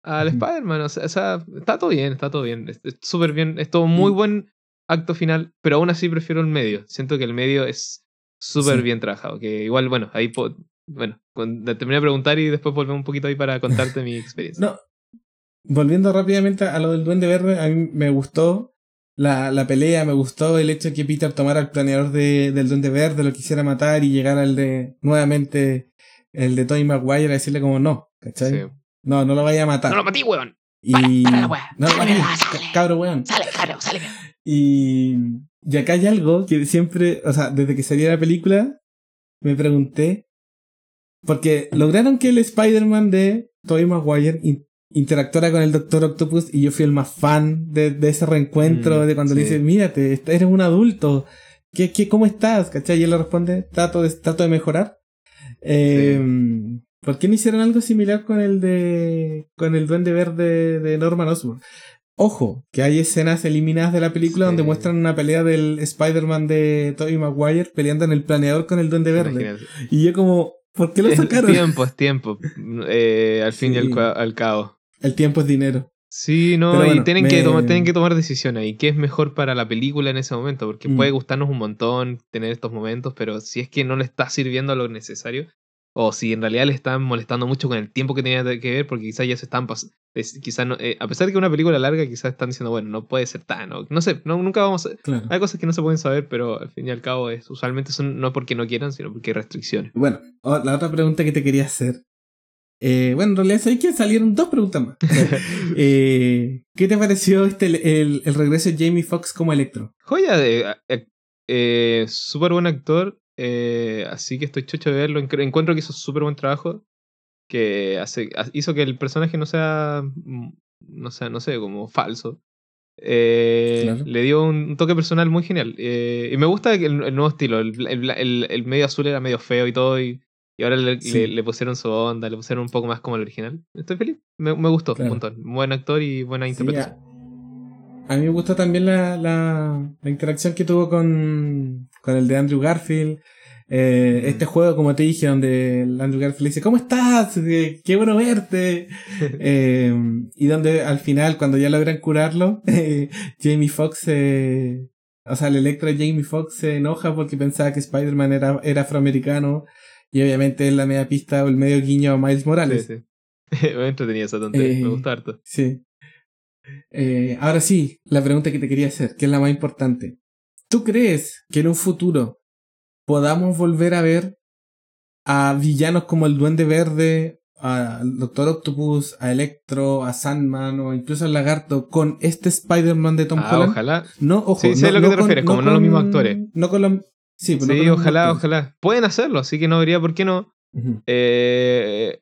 al. Spider-Man. O sea, o sea, está todo bien, está todo bien. Es súper bien. Es todo muy Y- buen acto final, pero aún así prefiero el medio. Siento que el medio es súper Sí. bien trabajado. Que igual, bueno, ahí bueno, terminé de preguntar y después volvemos un poquito ahí para contarte mi experiencia. No. Volviendo rápidamente a lo del Duende Verde, a mí me gustó la, la pelea, me gustó el hecho de que Peter tomara el planeador de, del Duende Verde, lo quisiera matar y llegara al de, nuevamente, el de Tony Maguire a decirle como no, ¿cachai? Sí. No, no lo vaya a matar. No lo matí, weón. y... para la wea. No lo matí, cabro weón. Sale, claro, sale. Y, y acá hay algo que siempre, o sea, desde que salió la película, me pregunté, porque lograron que el Spider-Man de Tobey Maguire in- interactuara con el Doctor Octopus y yo fui el más fan de, de ese reencuentro, Mm, de cuando le dice, mírate, eres un adulto, ¿Qué, qué, ¿cómo estás? ¿Cachai? Y él le responde, trato de, trato de mejorar. Eh, ¿Por qué no hicieron algo similar con el de con el Duende Verde de Norman Osborn? Ojo, que hay escenas eliminadas de la película Sí. donde muestran una pelea del Spider-Man de Tobey Maguire peleando en el planeador con el Duende Verde. Imagínate. Y yo como, ¿por qué lo (laughs) Es sacaron? tiempo, es tiempo. Eh, al fin y al, cabo. El tiempo es dinero. Sí, no, y tienen, que tomar, tienen que tomar decisiones ahí. ¿Qué es mejor para la película en ese momento? Porque Mm. puede gustarnos un montón tener estos momentos, pero si es que no le está sirviendo lo necesario, o si en realidad le están molestando mucho con el tiempo que tenía que ver, porque quizás ya se están pas- es- quizás no- eh, a pesar de que es una película larga, quizás están diciendo, bueno, no puede ser tan, o- no sé, no, nunca vamos a... Claro. Hay cosas que no se pueden saber, pero al fin y al cabo es, usualmente son no porque no quieran, sino porque hay restricciones. Bueno, la otra pregunta que te quería hacer. Eh, bueno, en realidad sabéis que salieron dos preguntas más. (laughs) Eh, ¿Qué te pareció este, el, regreso de Jamie Foxx como Electro? Joya de. eh, súper buen actor. Eh, así que estoy chocho de verlo. Encuentro que hizo súper buen trabajo. Que hace, ha- hizo que el personaje no sea. mm, No sea, no sé, como falso. Eh, Claro. Le dio un, toque personal muy genial. eh, y me gusta el, el nuevo estilo. El, el- el- medio azul era medio feo y todo. Y, y ahora le, Sí. le- le pusieron su onda, le pusieron un poco más como el original. Estoy feliz. Me, me gustó Claro. un montón. Buen actor y buena Sí, interpretación. a, a mí me gustó también la, la, la interacción que tuvo con, con el de Andrew Garfield. Eh, Mm. Este juego, como te dije, donde el Andrew Garfield dice, ¿cómo estás? Eh, Qué bueno verte. (laughs) Eh, y donde al final, cuando ya logran curarlo, eh, (laughs) Jamie Foxx, eh, o sea, el Electro de Jamie Foxx se enoja porque pensaba que Spider-Man era, era afroamericano. Y obviamente es la media pista o el medio guiño a Miles Morales. sí. me (laughs) entretenía esa tontería. Eh, me gusta harto. Sí. Eh, ahora sí, la pregunta que te quería hacer, que es la más importante. ¿Tú crees que en un futuro podamos volver a ver a villanos como el Duende Verde al Doctor Octopus, a Electro, a Sandman o incluso al Lagarto con este Spider-Man de Tom Ah, Holland. ojalá. No, ojo. Sí, sé no, a lo que no te con- refieres, como no los mismos actores. No con los. Sí, pues no Sí, con los mismos ojalá, actores. ojalá. Pueden hacerlo, así que no vería por qué no. Eh,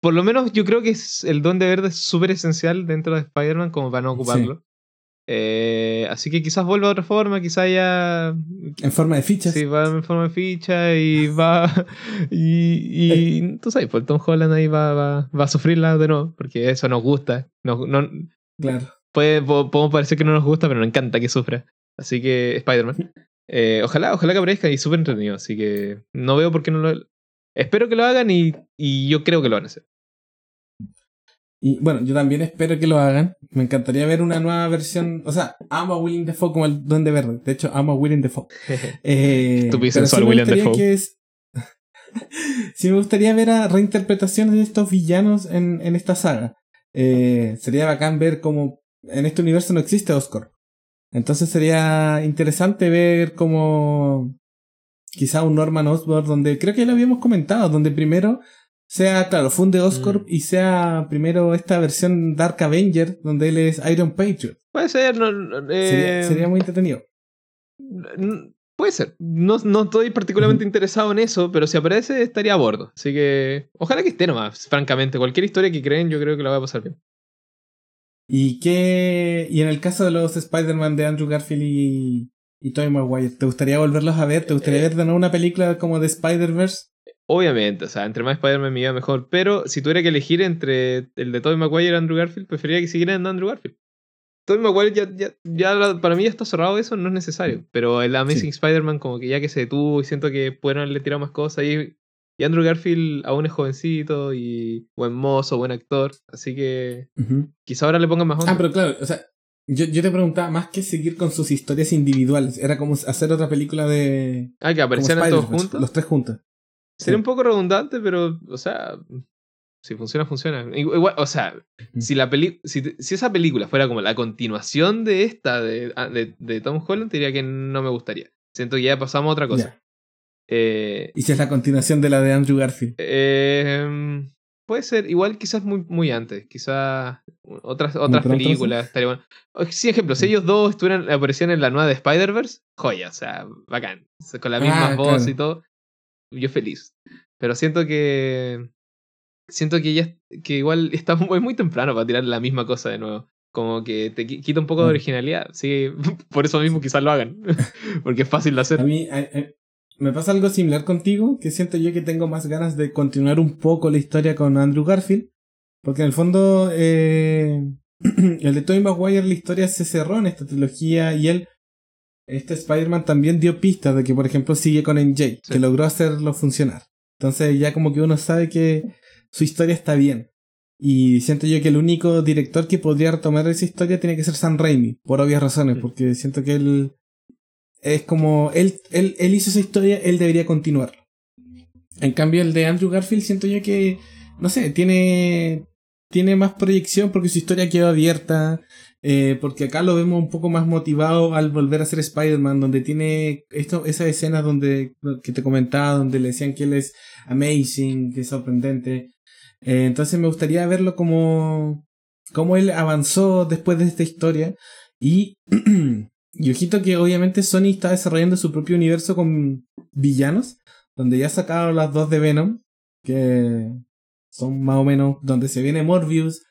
por lo menos yo creo que el Duende Verde es súper esencial dentro de Spider-Man como para no ocuparlo. Eh, así que quizás vuelva de otra forma, quizás ya En forma de fichas. sí, va en forma de ficha y va (laughs) y, y tú sabes, pues Tom Holland ahí va, va, va a sufrirla de nuevo, porque eso nos gusta. No, no, Claro. puede, po- podemos parecer que no nos gusta, pero nos encanta que sufra. Así que Spider-Man. Eh, ojalá, ojalá que aparezca y súper entretenido. Así que no veo por qué no lo. Espero que lo hagan y, y yo creo que lo van a hacer. Y bueno, yo también espero que lo hagan. Me encantaría ver una nueva versión. O sea, amo a William Defoe como el Duende Verde. De hecho, amo a William Defoe. (laughs) Eh, pero sensual sí me William que es- (laughs) sí me gustaría ver a reinterpretaciones de estos villanos en, en esta saga. Eh, sería bacán ver como en este universo no existe Oscorp. Entonces sería interesante ver como quizá un Norman Osborn donde creo que ya lo habíamos comentado, donde primero sea, claro, funde Oscorp Mm. y sea primero esta versión Dark Avenger donde él es Iron Patriot. Puede ser, no, Sería, eh, sería muy entretenido. Puede ser. No, no estoy particularmente interesado en eso, pero si aparece estaría a bordo. Así que ojalá que esté nomás, francamente. Cualquier historia que creen, yo creo que la va a pasar bien. ¿Y qué? Y en el caso de los Spider-Man de Andrew Garfield y, y Tobey Maguire, ¿te gustaría volverlos a ver? ¿Te gustaría Eh, ver de nuevo una película como de Spider-Verse? Obviamente, o sea, entre más Spider-Man me iba mejor. Pero si tuviera que elegir entre el de Tobey Maguire y Andrew Garfield, preferiría que siguieran Andrew Garfield. Tobey Maguire ya, ya, ya para mí ya está cerrado eso, no es necesario. Pero el Amazing Sí. Spider-Man como que ya que se detuvo y siento que pudieron haberle tirado más cosas. Y, y Andrew Garfield aún es jovencito y buen mozo, buen actor. Así que quizá ahora le pongan más onda. Ah, pero claro, o sea, yo, yo te preguntaba más que seguir con sus historias individuales. Era como hacer otra película de. Ah, que aparecieran todos juntos. Los tres juntos. Sería un poco redundante, pero, o sea, si funciona, funciona. Igu- Igual, o sea, si, la peli si, si esa película fuera como la continuación de esta, de, ah, de, de Tom Holland, diría que no me gustaría. Siento que ya pasamos a otra cosa. Eh, Y si es la continuación de la de Andrew Garfield. eh, puede ser, igual quizás muy, muy antes, quizás otras, otras películas estaría bueno. Sí, ejemplo, si Mm. ellos dos estuvieran, aparecían en la nueva de Spider-Verse, joya, o sea, bacán. Con la misma Ah, voz claro. y todo, yo feliz. Pero siento que. Siento que ya que igual (laughs) está muy, muy temprano para tirar la misma cosa de nuevo. Como que te qui- quita un poco de Mm. originalidad. Sí, (laughs) por eso mismo quizás lo hagan. (laughs) Porque es fácil de A hacer. mí a- a- me pasa algo similar contigo, que siento yo que tengo más ganas de continuar un poco la historia con Andrew Garfield, porque en el fondo eh, (clears throat) el de Tobey Maguire la historia se cerró en esta trilogía y él, este Spider-Man también dio pistas de que por ejemplo sigue con MJ, Sí. que logró hacerlo funcionar. Entonces ya como que uno sabe que su historia está bien. Y siento yo que el único director que podría retomar esa historia tiene que ser Sam Raimi, por obvias razones, porque siento que él es como él, él, él hizo esa historia, él debería continuar. En cambio, el de Andrew Garfield siento yo que, no sé, tiene, tiene más proyección porque su historia quedó abierta, eh, porque acá lo vemos un poco más motivado al volver a ser Spider-Man, donde tiene esto, esas escenas donde, que te comentaba, donde le decían que él es amazing, que es sorprendente. Eh, entonces me gustaría verlo como, como él avanzó después de esta historia y (clears throat) Y ojito que obviamente Sony está desarrollando su propio universo con villanos, donde ya sacaron las dos de Venom, que son más o menos donde se viene Morbius,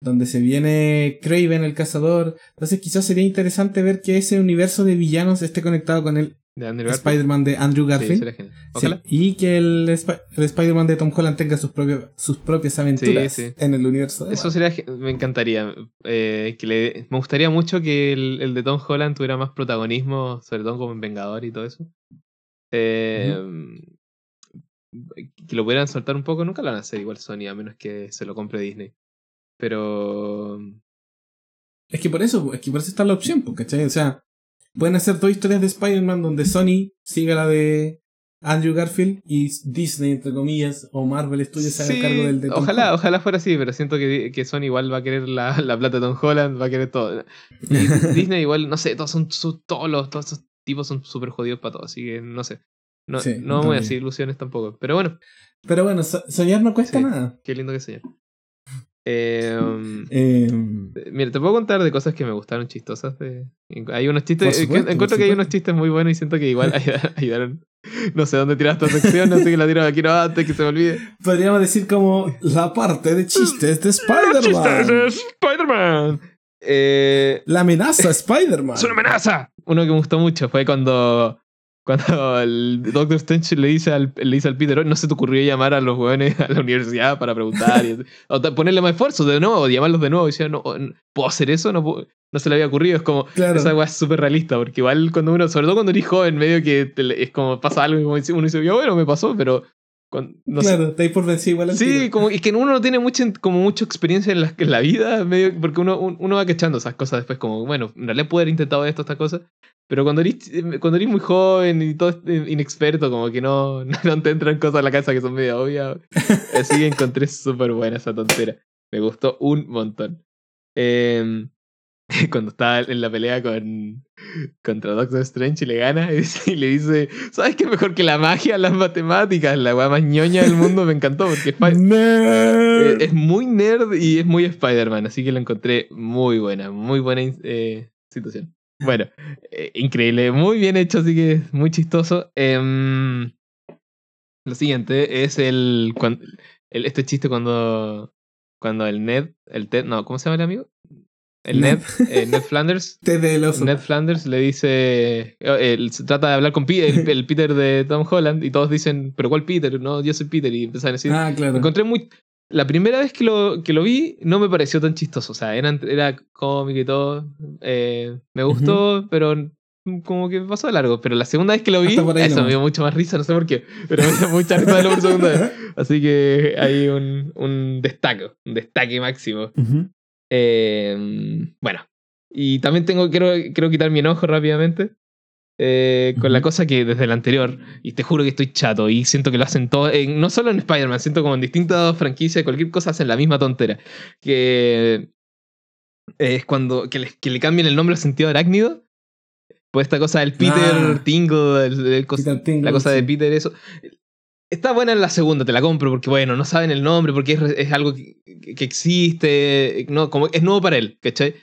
donde se viene Craven el cazador. Entonces quizás sería interesante ver que ese universo de villanos esté conectado con el. Spider-Man de Andrew Garfield. Sí, y que el, Sp- el Spider-Man de Tom Holland tenga sus, propios, sus propias aventuras sí. en el universo de Eso sería, me encantaría. eh, que le, me gustaría mucho que el, el de Tom Holland tuviera más protagonismo, sobre todo como en Vengador y todo eso. Eh, Que lo pudieran soltar un poco, nunca lo van a hacer igual Sony, a menos que se lo compre Disney. Pero. Es que por eso, es que por eso está la opción, pues, ¿cachai? O sea, pueden hacer dos historias de Spider-Man donde Sony siga la de Andrew Garfield y Disney, entre comillas, o Marvel Studios se haga Sí, cargo del de Tom ojalá, Holland. ojalá fuera así, pero siento que, que Sony igual va a querer la, la plata de Tom Holland, va a querer todo. Y (laughs) Disney igual, no sé, todos son su- todos los, todos esos tipos son súper jodidos para todo, así que no sé. No, Sí, no voy a decir ilusiones tampoco. Pero bueno, Pero bueno, so- soñar no cuesta Sí. nada. qué lindo que soñar. Eh, um, Eh, Mira, te puedo contar de cosas que me gustaron chistosas. De... Hay unos chistes. Eh, que supuesto, encuentro que hay unos chistes muy buenos y siento que igual (laughs) ayudaron. No sé dónde tirar esta sección, así que la tiro aquí no antes que se me olvide. podríamos decir como la parte de chistes de ¡Los chistes de Spider-Man. Spider-Man! Eh, La amenaza Spider-Man. ¡Es una amenaza! Uno que me gustó mucho fue cuando. Cuando el Doctor Strange le dice al, le dice al Peter, "Oye, ¿no se te ocurrió llamar a los jóvenes a la universidad para preguntar? Y- o ponerle más esfuerzo de nuevo, llamarlos de nuevo. Y decía, no, no, ¿puedo hacer eso? No, puedo- no se le había ocurrido. Es como, Claro. esa weá es súper realista, porque igual cuando uno, sobre todo cuando eres joven, medio que te es como pasa algo y uno dice, "Ya, bueno, me pasó, pero cuando- no claro, por vencido igual al Sí, tiro. como, y que uno no tiene mucha, como mucha experiencia en la, en la vida, medio, porque uno, un- uno va cachando esas cosas después, como, bueno, en realidad pude haber intentado esto, esta cosa, pero cuando eres, cuando eres muy joven y todo eh, inexperto, como que no, (laughs) no te entran cosas en la cabeza que son medio obvias. Así que encontré súper buena esa tontera. Me gustó un montón. Em, (laughs) cuando estaba en la pelea con contra Doctor Strange y le gana (laughs) y, dice- y le dice, ¿sabes qué es mejor que la magia? Las matemáticas, la weá más ñoña del mundo, me encantó porque eh, Nerd. es muy nerd y es muy Spider-Man, así que la encontré muy buena, muy buena eh, situación. Bueno, eh, increíble, muy bien hecho, así que muy chistoso. Em, lo siguiente es el, el- este chiste cuando cuando el Ned, el Ted, no, ¿cómo se llama el amigo? El Ned, Ned. eh, Ned Flanders (laughs) Te del oso. Ned Flanders le dice. eh, él se trata de hablar con Peter, el, el (laughs) Peter de Tom Holland, y todos dicen, ¿pero cuál Peter? No, yo soy Peter. Y empiezan a decir. Ah, claro. Encontré muy. La primera vez que lo, que lo vi, no me pareció tan chistoso. O sea, era, era cómico y todo. eh, me gustó, pero como que pasó de largo. Pero la segunda vez que lo vi, eso me dio mucho más risa, no sé por qué. Pero me dio mucha risa verlo por segunda vez. (laughs) Así que hay un, un destaque, un destaque máximo. Eh, bueno, y también tengo, quiero, quiero quitar mi enojo rápidamente. Eh, con la cosa que desde el anterior, y te juro que estoy chato, y siento que lo hacen todo, en- no solo en Spider-Man, siento como en distintas franquicias, cualquier cosa hacen la misma tontera. Que es cuando que le, que le cambien el nombre al sentido arácnido. Pues esta cosa del Peter Ah. Tingle, el- Peter Tingle, la cosa de. Peter, eso. Está buena en la segunda, te la compro, porque bueno, no saben el nombre, porque es, es algo que, que existe, no, como es nuevo para él, ¿cachai?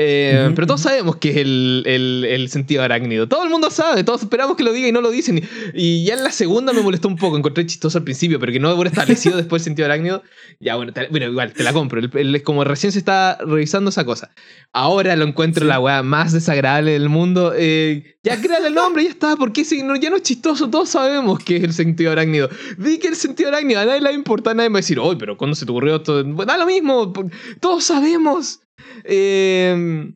Eh, pero todos sabemos que es el, el, el sentido arácnido. Todo el mundo sabe, todos esperamos que lo diga y no lo dicen. Y ya en la segunda me molestó un poco, encontré chistoso al principio, pero que no hubiera establecido (laughs) después el sentido arácnido. Ya, bueno, te- bueno, igual, te la compro. El- como recién se está revisando esa cosa. Ahora lo encuentro Sí. la weá más desagradable del mundo. Eh, ya créale el nombre, ya está. Porque si no, ya no es chistoso, todos sabemos que es el sentido arácnido. Vi que el sentido arácnido a nadie le va a importar, nadie me va a decir, oye, pero ¿cuándo se te ocurrió esto? Bueno, Da lo mismo, todos sabemos. Eh,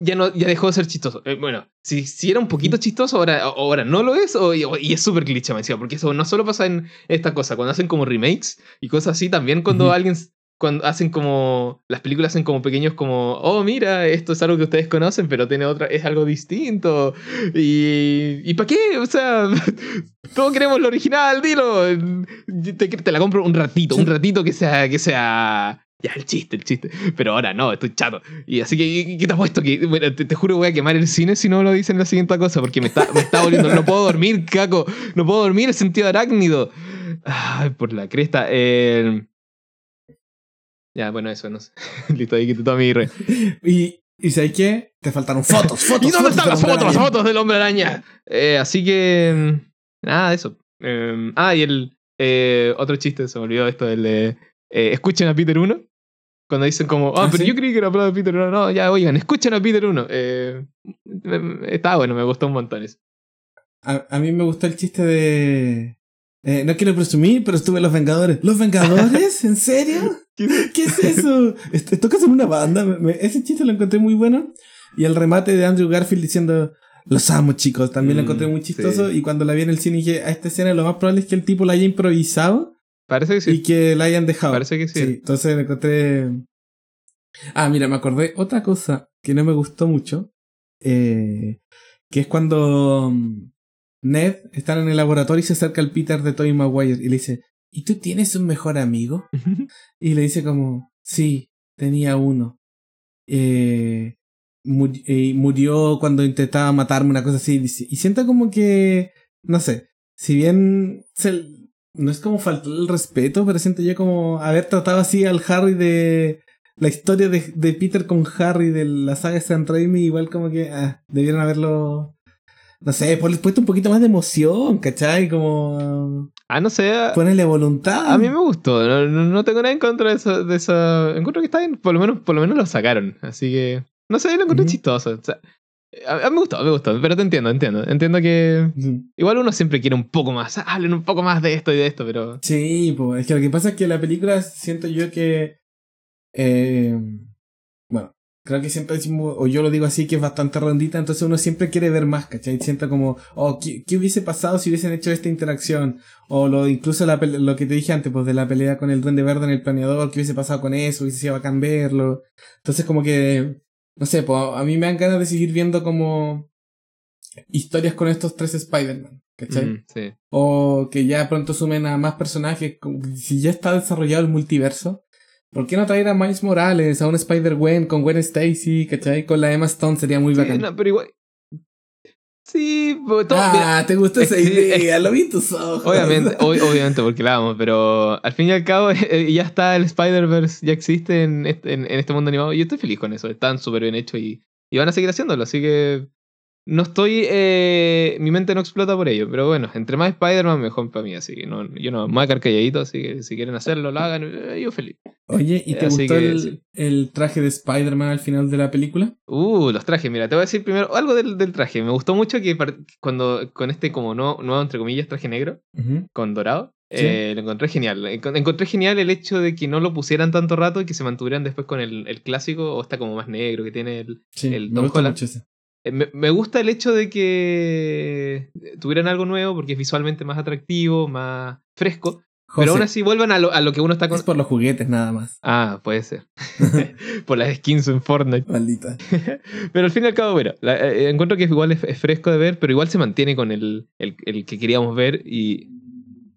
ya, no, ya dejó de ser chistoso. Eh, bueno, si, si era un poquito chistoso, ahora, ahora no lo es, o- y, es súper cliché, me decía, porque eso no solo pasa en esta cosa, cuando hacen como remakes y cosas así, también cuando alguien cuando hacen como las películas hacen como pequeños como oh mira esto es algo que ustedes conocen pero tiene otra es algo distinto y y para qué o sea (laughs) todos queremos lo original dilo. Te, te la compro un ratito un ratito que sea que sea ya el chiste el chiste pero ahora no estoy chato y así que ¿y ¿qué te que bueno, te, te juro voy a quemar el cine si no lo dicen la siguiente cosa porque me está me está volviendo no puedo dormir caco no puedo dormir el sentido arácnido Ay, por la cresta eh, ya, bueno, eso, no sé. (laughs) Listo, ahí quité toda mi re. (laughs) Y, y ¿sabes qué? Te faltaron fotos, fotos. (laughs) ¿Y dónde fotos están las fotos? Las Araña. fotos del hombre araña. Eh, así que. Nada de eso. Eh, ah, y el. otro chiste, se me olvidó esto del de. escuchen a Peter 1. Cuando dicen como, ah, Ah, pero ¿sí? yo creí que era hablado de Peter 1. No, ya, oigan, escuchen a Peter 1. Eh, está bueno, me gustó un montón eso. A, a mí me gustó el chiste de. eh, no quiero presumir, pero estuve en Los Vengadores. ¿Los Vengadores? ¿En serio? (laughs) ¿Qué es eso? Est- ¿Tocas en una banda? Me- ese chiste lo encontré muy bueno. Y el remate de Andrew Garfield diciendo, los amo chicos, también lo Mm, encontré muy chistoso. sí. Y cuando la vi en el cine dije, a esta escena lo más probable es que el tipo la haya improvisado Parece que sí. y que la hayan dejado. Parece que sí. entonces lo encontré... Ah, mira, me acordé otra cosa que no me gustó mucho. eh, que es cuando mm, Ned está en el laboratorio y se acerca al Peter de Tobey Maguire y le dice, ¿y tú tienes un mejor amigo? (laughs) Y le dice como, sí, tenía uno. Eh, eh, murió cuando intentaba matarme, una cosa así. Y siento como que, no sé, si bien se- no es como faltar el respeto, pero siento yo como haber tratado así al Harry de la historia de, de Peter con Harry de la saga de San Raimi, igual como que ah, debieron haberlo, no sé, ponle puesto un poquito más de emoción, ¿cachai? Como Ah, no sé. A, ponerle voluntad. a mí me gustó. No, no- tengo nada en contra de eso, de eso. Encuentro que está bien. Por lo menos, por lo menos lo sacaron. Así que. No sé, lo encontré chistoso. O sea, a, a mí me gustó, me gustó. Pero te entiendo, entiendo. Entiendo que. Igual uno siempre quiere un poco más. ah, Hablen un poco más de esto y de esto, pero. Sí, pues es que lo que pasa es que la película siento yo que. eh, bueno, creo que siempre decimos, o yo lo digo así, que es bastante rondita, entonces uno siempre quiere ver más, ¿cachai? Siento como, oh, ¿qué, qué hubiese pasado si hubiesen hecho esta interacción? O lo incluso la lo que te dije antes, pues de la pelea con el Duende Verde en el planeador, ¿qué hubiese pasado con eso? Hubiese sido bacán verlo. Entonces, como que, no sé, pues a mí me dan ganas de seguir viendo como historias con estos tres Spider-Man, ¿cachai? Mm, sí. O que ya pronto sumen a más personajes. Si ya está desarrollado el multiverso, ¿por qué no traer a Miles Morales, a un Spider-Gwen con Gwen Stacy, ¿cachai? Con la Emma Stone sería muy Sí, bacán. no, pero igual. Sí, pues, todo- mira, ah, te gustó esa (laughs) es idea, lo vi en tus ojos. Obviamente, (laughs) ob- obviamente, porque la amo, pero al fin y al cabo (laughs) eh, ya está el Spider-Verse, ya existe en este, en, en este mundo animado y yo estoy feliz con eso, están súper bien hechos y, y van a seguir haciéndolo, así que no estoy, eh, mi mente no explota por ello, pero bueno, entre más Spider-Man mejor para mí, así que no, yo no quedar calladito, así que si quieren hacerlo, lo hagan, eh, yo feliz. Oye, ¿y te Así gustó que el, sí. el traje de Spider-Man al final de la película? Uh, los trajes, mira, te voy a decir primero algo del, del traje, me gustó mucho que cuando con este como no, nuevo, entre comillas, traje negro, con dorado. Sí. eh, lo encontré genial. Encon- Encontré genial el hecho de que no lo pusieran tanto rato y que se mantuvieran después con el, el clásico o está como más negro que tiene el... Sí, El me Tom Holland. Eh, Me, me gusta el hecho de que tuvieran algo nuevo porque es visualmente más atractivo, más fresco. José, pero aún así vuelvan a lo, a lo que uno está con... es por los juguetes nada más. Ah, puede ser. (laughs) (laughs) Por las skins en Fortnite. Maldita. (laughs) Pero al fin y al cabo, bueno, la- eh, encuentro que igual es, es fresco de ver, pero igual se mantiene con el, el, el que queríamos ver y...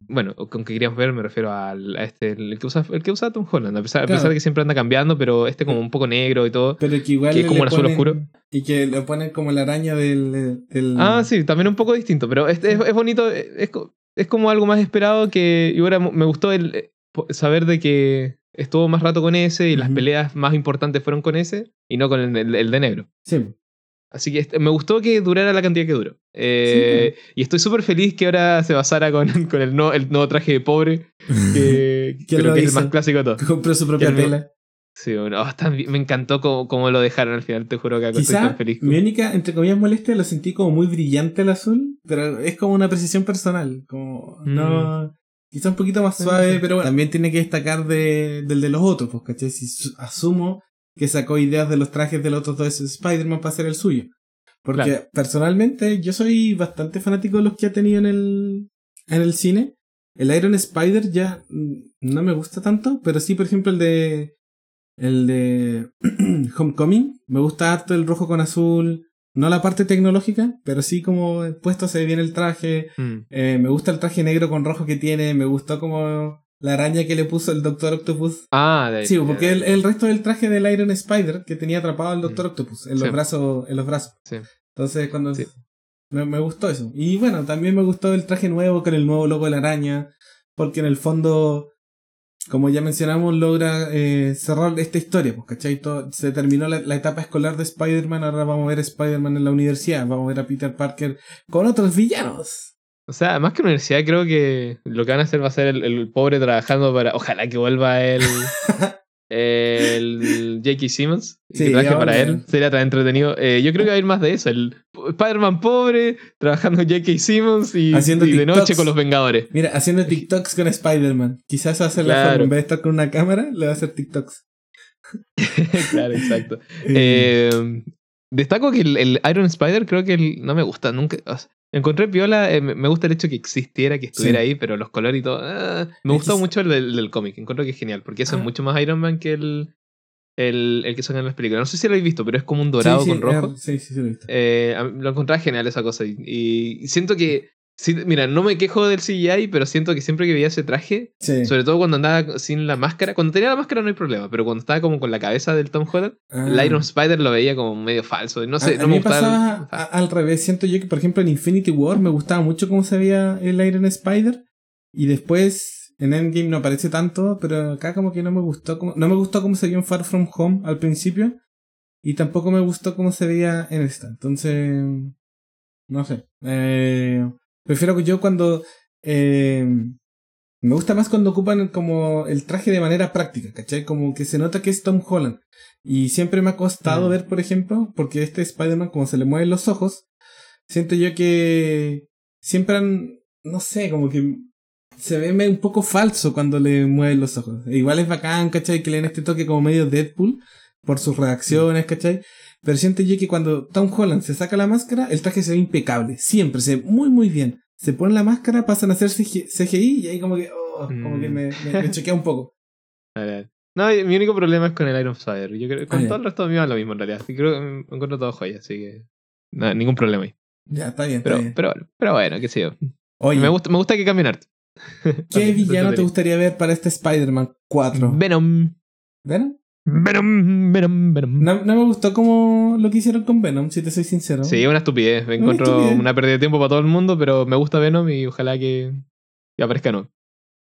Bueno, con que queríamos ver me refiero al, a este, el que usa, el que usa Tom Holland, a pesar, a Claro. pesar de que siempre anda cambiando, pero este como un poco negro y todo. Pero que igual Que es como un azul ponen- oscuro. Y que le ponen como la araña del... Ah, sí, también un poco distinto, pero este es, es bonito, es, es como algo más esperado que... Y ahora me gustó el eh, saber de que estuvo más rato con ese y las peleas más importantes fueron con ese y no con el- el- el de negro. Sí. Así que este- me gustó que durara la cantidad que duró. Eh, y estoy súper feliz que ahora se basara con, (laughs) con el, nuevo, el nuevo traje de pobre, (laughs) que ¿Quién creo lo que es el más clásico de todos. Compró su propia Que el- tela. Sí, bueno, oh, me encantó cómo, cómo lo dejaron al final, te juro que estoy tan feliz. con- mi única, entre comillas, molestia lo sentí como muy brillante el azul, pero es como una apreciación personal. Como, no. Quizá un poquito más Mm, suave, sí. pero bueno, también tiene que destacar de, del de los otros, pues, ¿cachai? Si su- asumo que sacó ideas de los trajes de los otros dos Spider-Man para hacer el suyo. Porque Claro. personalmente yo soy bastante fanático de los que ha tenido en el, en el cine. El Iron Spider ya mm, no me gusta tanto, pero sí, por ejemplo, el de. El de (clears throat) Homecoming. Me gusta harto el rojo con azul. No la parte tecnológica, pero sí como puesto se ve bien el traje. Mm. Eh, me gusta el traje negro con rojo que tiene. Me gustó como la araña que le puso el Doctor Octopus. Ah, de ahí. Sí, porque el, el resto del traje del Iron Spider que tenía atrapado al Doctor Mm. Octopus en los Sí. brazos, en los brazos. Sí. Entonces cuando Sí. me, me gustó eso. Y bueno, también me gustó el traje nuevo con el nuevo logo de la araña. Porque en el fondo, como ya mencionamos, logra eh, cerrar esta historia. Pues, ¿cachai? Todo- se terminó la, la etapa escolar de Spider-Man. Ahora vamos a ver a Spider-Man en la universidad. Vamos a ver a Peter Parker con otros villanos. O sea, más que universidad, creo que lo que van a hacer va a ser el, el pobre trabajando para. Ojalá que vuelva (laughs) el. el J.K. Simmons. Sí, que trabaje ya para él. Sería tan entretenido. Eh, yo creo que va a ir más de eso. El Spider-Man pobre, trabajando en J.K. Simmons y, Haciendo y de noche con los Vengadores. Mira, haciendo TikToks con Spider-Man. Quizás hacer la Claro. forma. En vez de estar con una cámara, le va a hacer TikToks. (laughs) claro, exacto. (laughs) Eh, Eh, destaco que el, el Iron Spider creo que el- no me gusta nunca. o sea, encontré piola, eh, me gusta el hecho que existiera, que estuviera Sí. ahí, pero los colores y todo. ah, me gustó mucho el del, del cómic, encuentro que es genial, porque eso Ah. es mucho más Iron Man que el, el, el que sacan en las películas. No sé si lo habéis visto, pero es como un dorado sí, sí, con rojo. eh, sí, sí, sí, lo he visto. Eh, lo encontraba genial esa cosa. Y, y siento que Sí, mira, no me quejo del CGI, pero siento que siempre que veía ese traje, Sí. sobre todo cuando andaba sin la máscara, cuando tenía la máscara no hay problema, pero cuando estaba como con la cabeza del Tom Holland, el Ah. Iron Spider lo veía como medio falso. No sé, a, a no mí me gustaba. pasaba a- al revés. Siento yo que, por ejemplo, en Infinity War me gustaba mucho cómo se veía el Iron Spider. Y después en Endgame no aparece tanto, pero acá como que no me gustó. Cómo, no me gustó cómo se vio en Far From Home al principio. Y tampoco me gustó cómo se veía en esta. Entonces, no sé. Eh, prefiero que yo cuando... eh, me gusta más cuando ocupan como el traje de manera práctica, ¿cachai? Como que se nota que es Tom Holland. Y siempre me ha costado Mm. ver, por ejemplo, porque este Spider-Man, como se le mueven los ojos, siento yo que siempre han, no sé, como que se ve un poco falso cuando le mueven los ojos. E Igual es bacán, ¿cachai? Que le den este toque como medio Deadpool por sus reacciones, ¿cachai? Pero siento yo que cuando Tom Holland se saca la máscara, el traje se ve impecable. Siempre, se ve muy, muy bien. Se ponen la máscara, pasan a hacer CG CGI y ahí como que, oh, como Mm. que me, me, me choquea un poco. (laughs) A ver. No, mi único problema es con el Iron Spider. Yo creo con Ah, todo el resto mío es lo mismo en realidad. Creo que me encuentro todo joya, así que. nada, ningún problema ahí. Ya, está bien, está Pero, bien. pero, pero bueno, qué sé yo. Oye, Me gusta, me gusta que cambien arte. ¿qué (laughs) villano te gustaría ver para este Spider-Man 4? Venom. ¿Venom? Venom, Venom, Venom. No, no me gustó como lo que hicieron con Venom, si te soy sincero. Sí, una estupidez. Me encuentro estupidez. una pérdida de tiempo para todo el mundo, pero me gusta Venom y ojalá que, que aparezca no.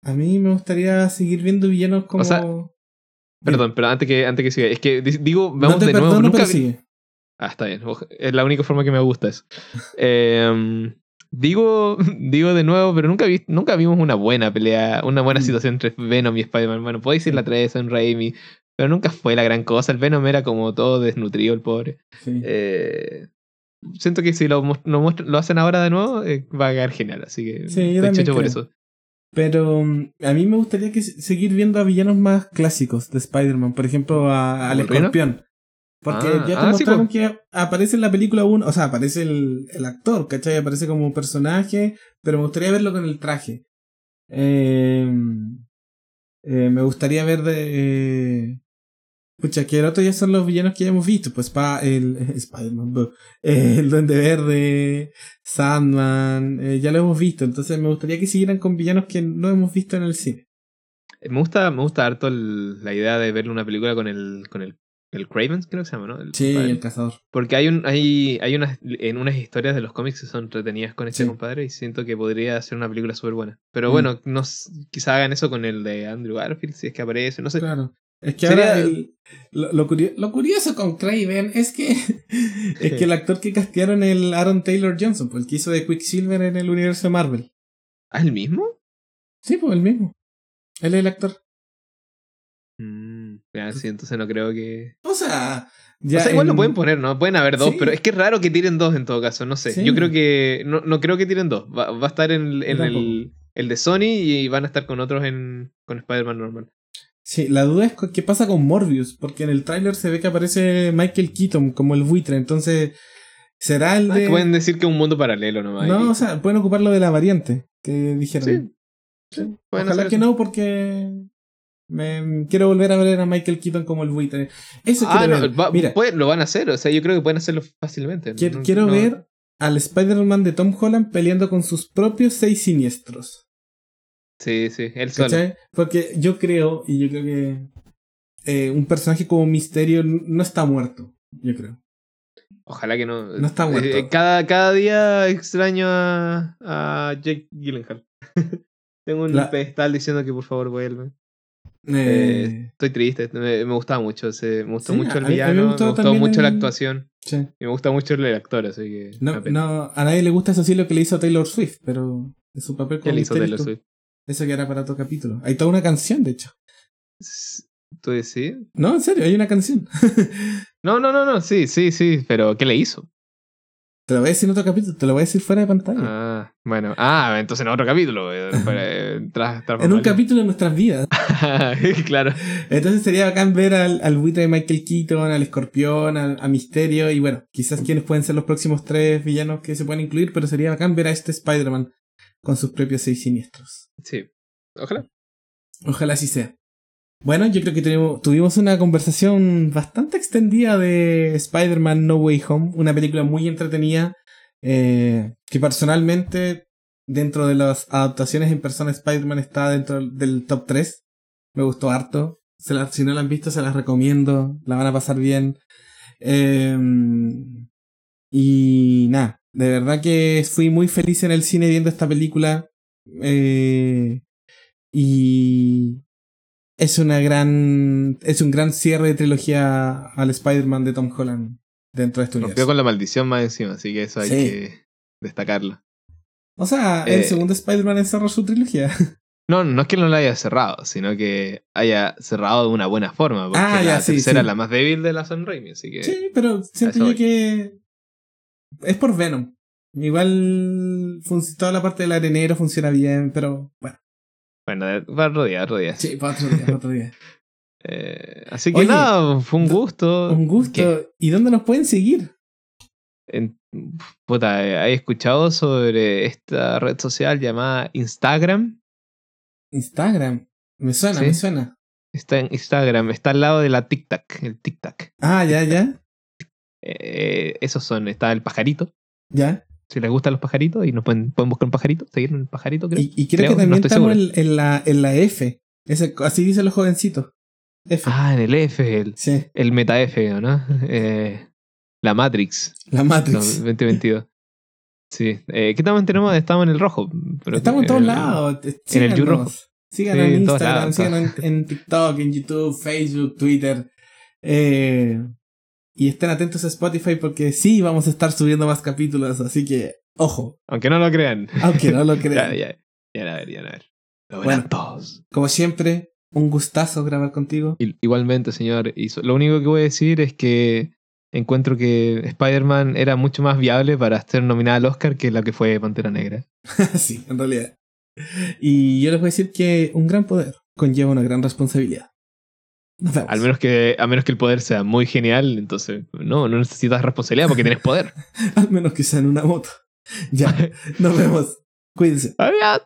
A mí me gustaría seguir viendo villanos como... O sea, Perdón, pero antes que, antes que siga, es que di- digo, no vamos te de nuevo. perdono, nunca pero sigue. Ah, está bien. Es la única forma que me gusta eso. (laughs) Em, digo, (laughs) digo de nuevo, pero nunca, vi, nunca vimos una buena pelea, una buena Mm. situación entre Venom y Spider-Man. Bueno, puedo decir la 3 en Raimi, pero nunca fue la gran cosa. El Venom era como todo desnutrido, el pobre. Sí. Eh, siento que si lo, lo, muestran- lo hacen ahora de nuevo, eh, va a quedar genial. Así que Sí, yo estoy por eso. Pero mm, a mí me gustaría que se- seguir viendo a villanos más clásicos de Spider-Man. Por ejemplo, a- al escorpión. Porque Ah, ya te ah, sí, mostraron que aparece en la película 1, o sea, aparece el, el actor, ¿cachai? Aparece como personaje, pero me gustaría verlo con el traje. Eh, eh, me gustaría ver de... eh, pucha, que el otro ya son los villanos que ya hemos visto, pues pa, el (laughs) Spider-Man, el Duende Verde, Sandman, eh, ya lo hemos visto, entonces me gustaría que siguieran con villanos que no hemos visto en el cine. Eh, Me gusta, me gusta harto el- la idea de ver una película con el, con el, el Craven, creo que se llama, ¿no? El Sí, el cazador. Porque hay un, hay, hay unas, en unas historias de los cómics que son entretenidas con este Sí. compadre y siento que podría ser una película súper buena. Pero Mm. bueno, no, quizá hagan eso con el de Andrew Garfield, si es que aparece, no sé. Claro. Es que Sería- ahora el- lo, lo curio- lo curioso con Craven es que (laughs) es que el actor que castearon el Aaron Taylor Johnson, pues el que hizo de Quicksilver en el universo de Marvel. ¿Ah, el mismo? Sí, pues el mismo. Él es el actor. Mm, ya, sí, entonces no creo que... O sea, ya o sea, igual en- lo pueden poner, ¿no? Pueden haber dos, Sí. pero es que es raro que tiren dos en todo caso, no sé. Sí. Yo creo que... No, no creo que tiren dos. Va, va a estar en, el- en el, el de Sony y van a estar con otros en con Spider-Man normal. Sí, la duda es qué pasa con Morbius, porque en el tráiler se ve que aparece Michael Keaton como el buitre, entonces será el Ah, de pueden decir que es un mundo paralelo nomás. No, o sea, pueden ocupar lo de la variante que dijeron. Sí. Sí, pueden Ojalá que eso. no, porque me quiero volver a ver a Michael Keaton como el buitre. Eso Ah, quiero no, ver. va- Mira, puede- lo van a hacer, o sea, yo creo que pueden hacerlo fácilmente. quiero, No- quiero no- ver al Spider-Man de Tom Holland peleando con sus propios seis siniestros. Sí, sí, él solo. ¿Cachai? Porque yo creo, y yo creo que eh, un personaje como Misterio no está muerto, yo creo. Ojalá que no. No está muerto. Eh, cada, cada día extraño a, a Jake Gyllenhaal. (laughs) Tengo un La- pedestal diciendo que por favor vuelve. Eh, Estoy triste, me, me gustaba mucho. ese- me gustó Sí, mucho el a mí- a mí me villano, me gustó mucho la actuación. sí. Y me gusta mucho el actor, así que. No, no, a nadie le gusta eso sí lo que le hizo Taylor Swift, pero es su papel ¿Qué como le hizo. Taylor Swift? Eso que era para otro capítulo. Hay toda una canción, de hecho. ¿Tú decís? No, en serio, hay una canción. (laughs) No, no, no, no, sí, sí, sí, pero ¿qué le hizo? Te lo voy a decir en otro capítulo, te lo voy a decir fuera de pantalla. Ah, bueno. Ah, entonces en otro capítulo. eh, (laughs) para, eh, tras- tras en un capítulo de nuestras vidas. (laughs) claro. Entonces sería bacán ver al, al buitre de Michael Keaton, al escorpión, al, a Misterio y bueno, quizás quienes pueden ser los próximos tres villanos que se pueden incluir, pero sería bacán ver a este Spider-Man con sus propios seis siniestros. Sí. Ojalá. Ojalá así sea. Bueno, yo creo que tuvimos una conversación bastante extendida de Spider-Man No Way Home, una película muy entretenida, eh, que personalmente dentro de las adaptaciones en persona Spider-Man está dentro del top 3. Me gustó harto. Se la- si no la han visto, se las recomiendo. La van a pasar bien. Eh, y nada, de verdad que fui muy feliz en el cine viendo esta película. Eh, y es una gran. Es un gran cierre de trilogía al Spider-Man de Tom Holland dentro de este Rompió universo. con la maldición más encima, así que eso hay Sí. que destacarlo. O sea, el Eh, segundo Spider-Man encerró su trilogía. (laughs) No, no es que no lo haya cerrado, sino que haya cerrado de una buena forma. Porque Ah, ya, la sí, tercera sí. la más débil de la Sam Raimi, así que. Sí, pero siento yo que es por Venom. Igual toda la parte del arenero funciona bien, pero bueno. Bueno, para otro día, otro día. Sí, para otro día, para otro día. (laughs) Eh, así que Oye, nada, fue un gusto. Un gusto. ¿Qué? ¿Y dónde nos pueden seguir? En- puta, eh, ¿hay escuchado sobre esta red social llamada Instagram? Instagram. Me suena, Sí. me suena. Está en Instagram, está al lado de la TikTok, el TikTok. Ah, ya, ya. Eh, esos son, está el pajarito. Ya. Si les gustan los pajaritos y nos pueden, pueden buscar un pajarito, seguir el pajarito, creo. Y, y creo Creo, que no también estoy estamos en, en la, en la F. Ese- así dicen los jovencitos. F. Ah, en el F, el, Sí, el Meta F, ¿no? (laughs) Eh, la Matrix, la no, Matrix. 2022. Sí. Eh, ¿Qué también tenemos? Estamos en el rojo. pero- Estamos en todos eh, lados. en el Síganos. Rojo. Síganos Sí, en Instagram, lados, síganos en, en TikTok, en YouTube, Facebook, Twitter. Eh, y estén atentos a Spotify porque sí vamos a estar subiendo más capítulos, así que ojo, Aunque no lo crean. aunque no lo (laughs) ya, crean. ya, ya, a ver, ya, a ver. Lo Bueno. todos. Como siempre, un gustazo grabar contigo. Igualmente, señor. Y lo único que voy a decir es que encuentro que Spider-Man era mucho más viable para ser nominada al Oscar que la que fue Pantera Negra. (laughs) sí, en realidad. Y yo les voy a decir que un gran poder conlleva una gran responsabilidad. Nos vemos. Al menos que, a menos que el poder sea muy genial, entonces no, no necesitas responsabilidad porque tienes poder. (laughs) Al menos que sea en una moto. Ya, (laughs) nos vemos. Cuídense. Adiós.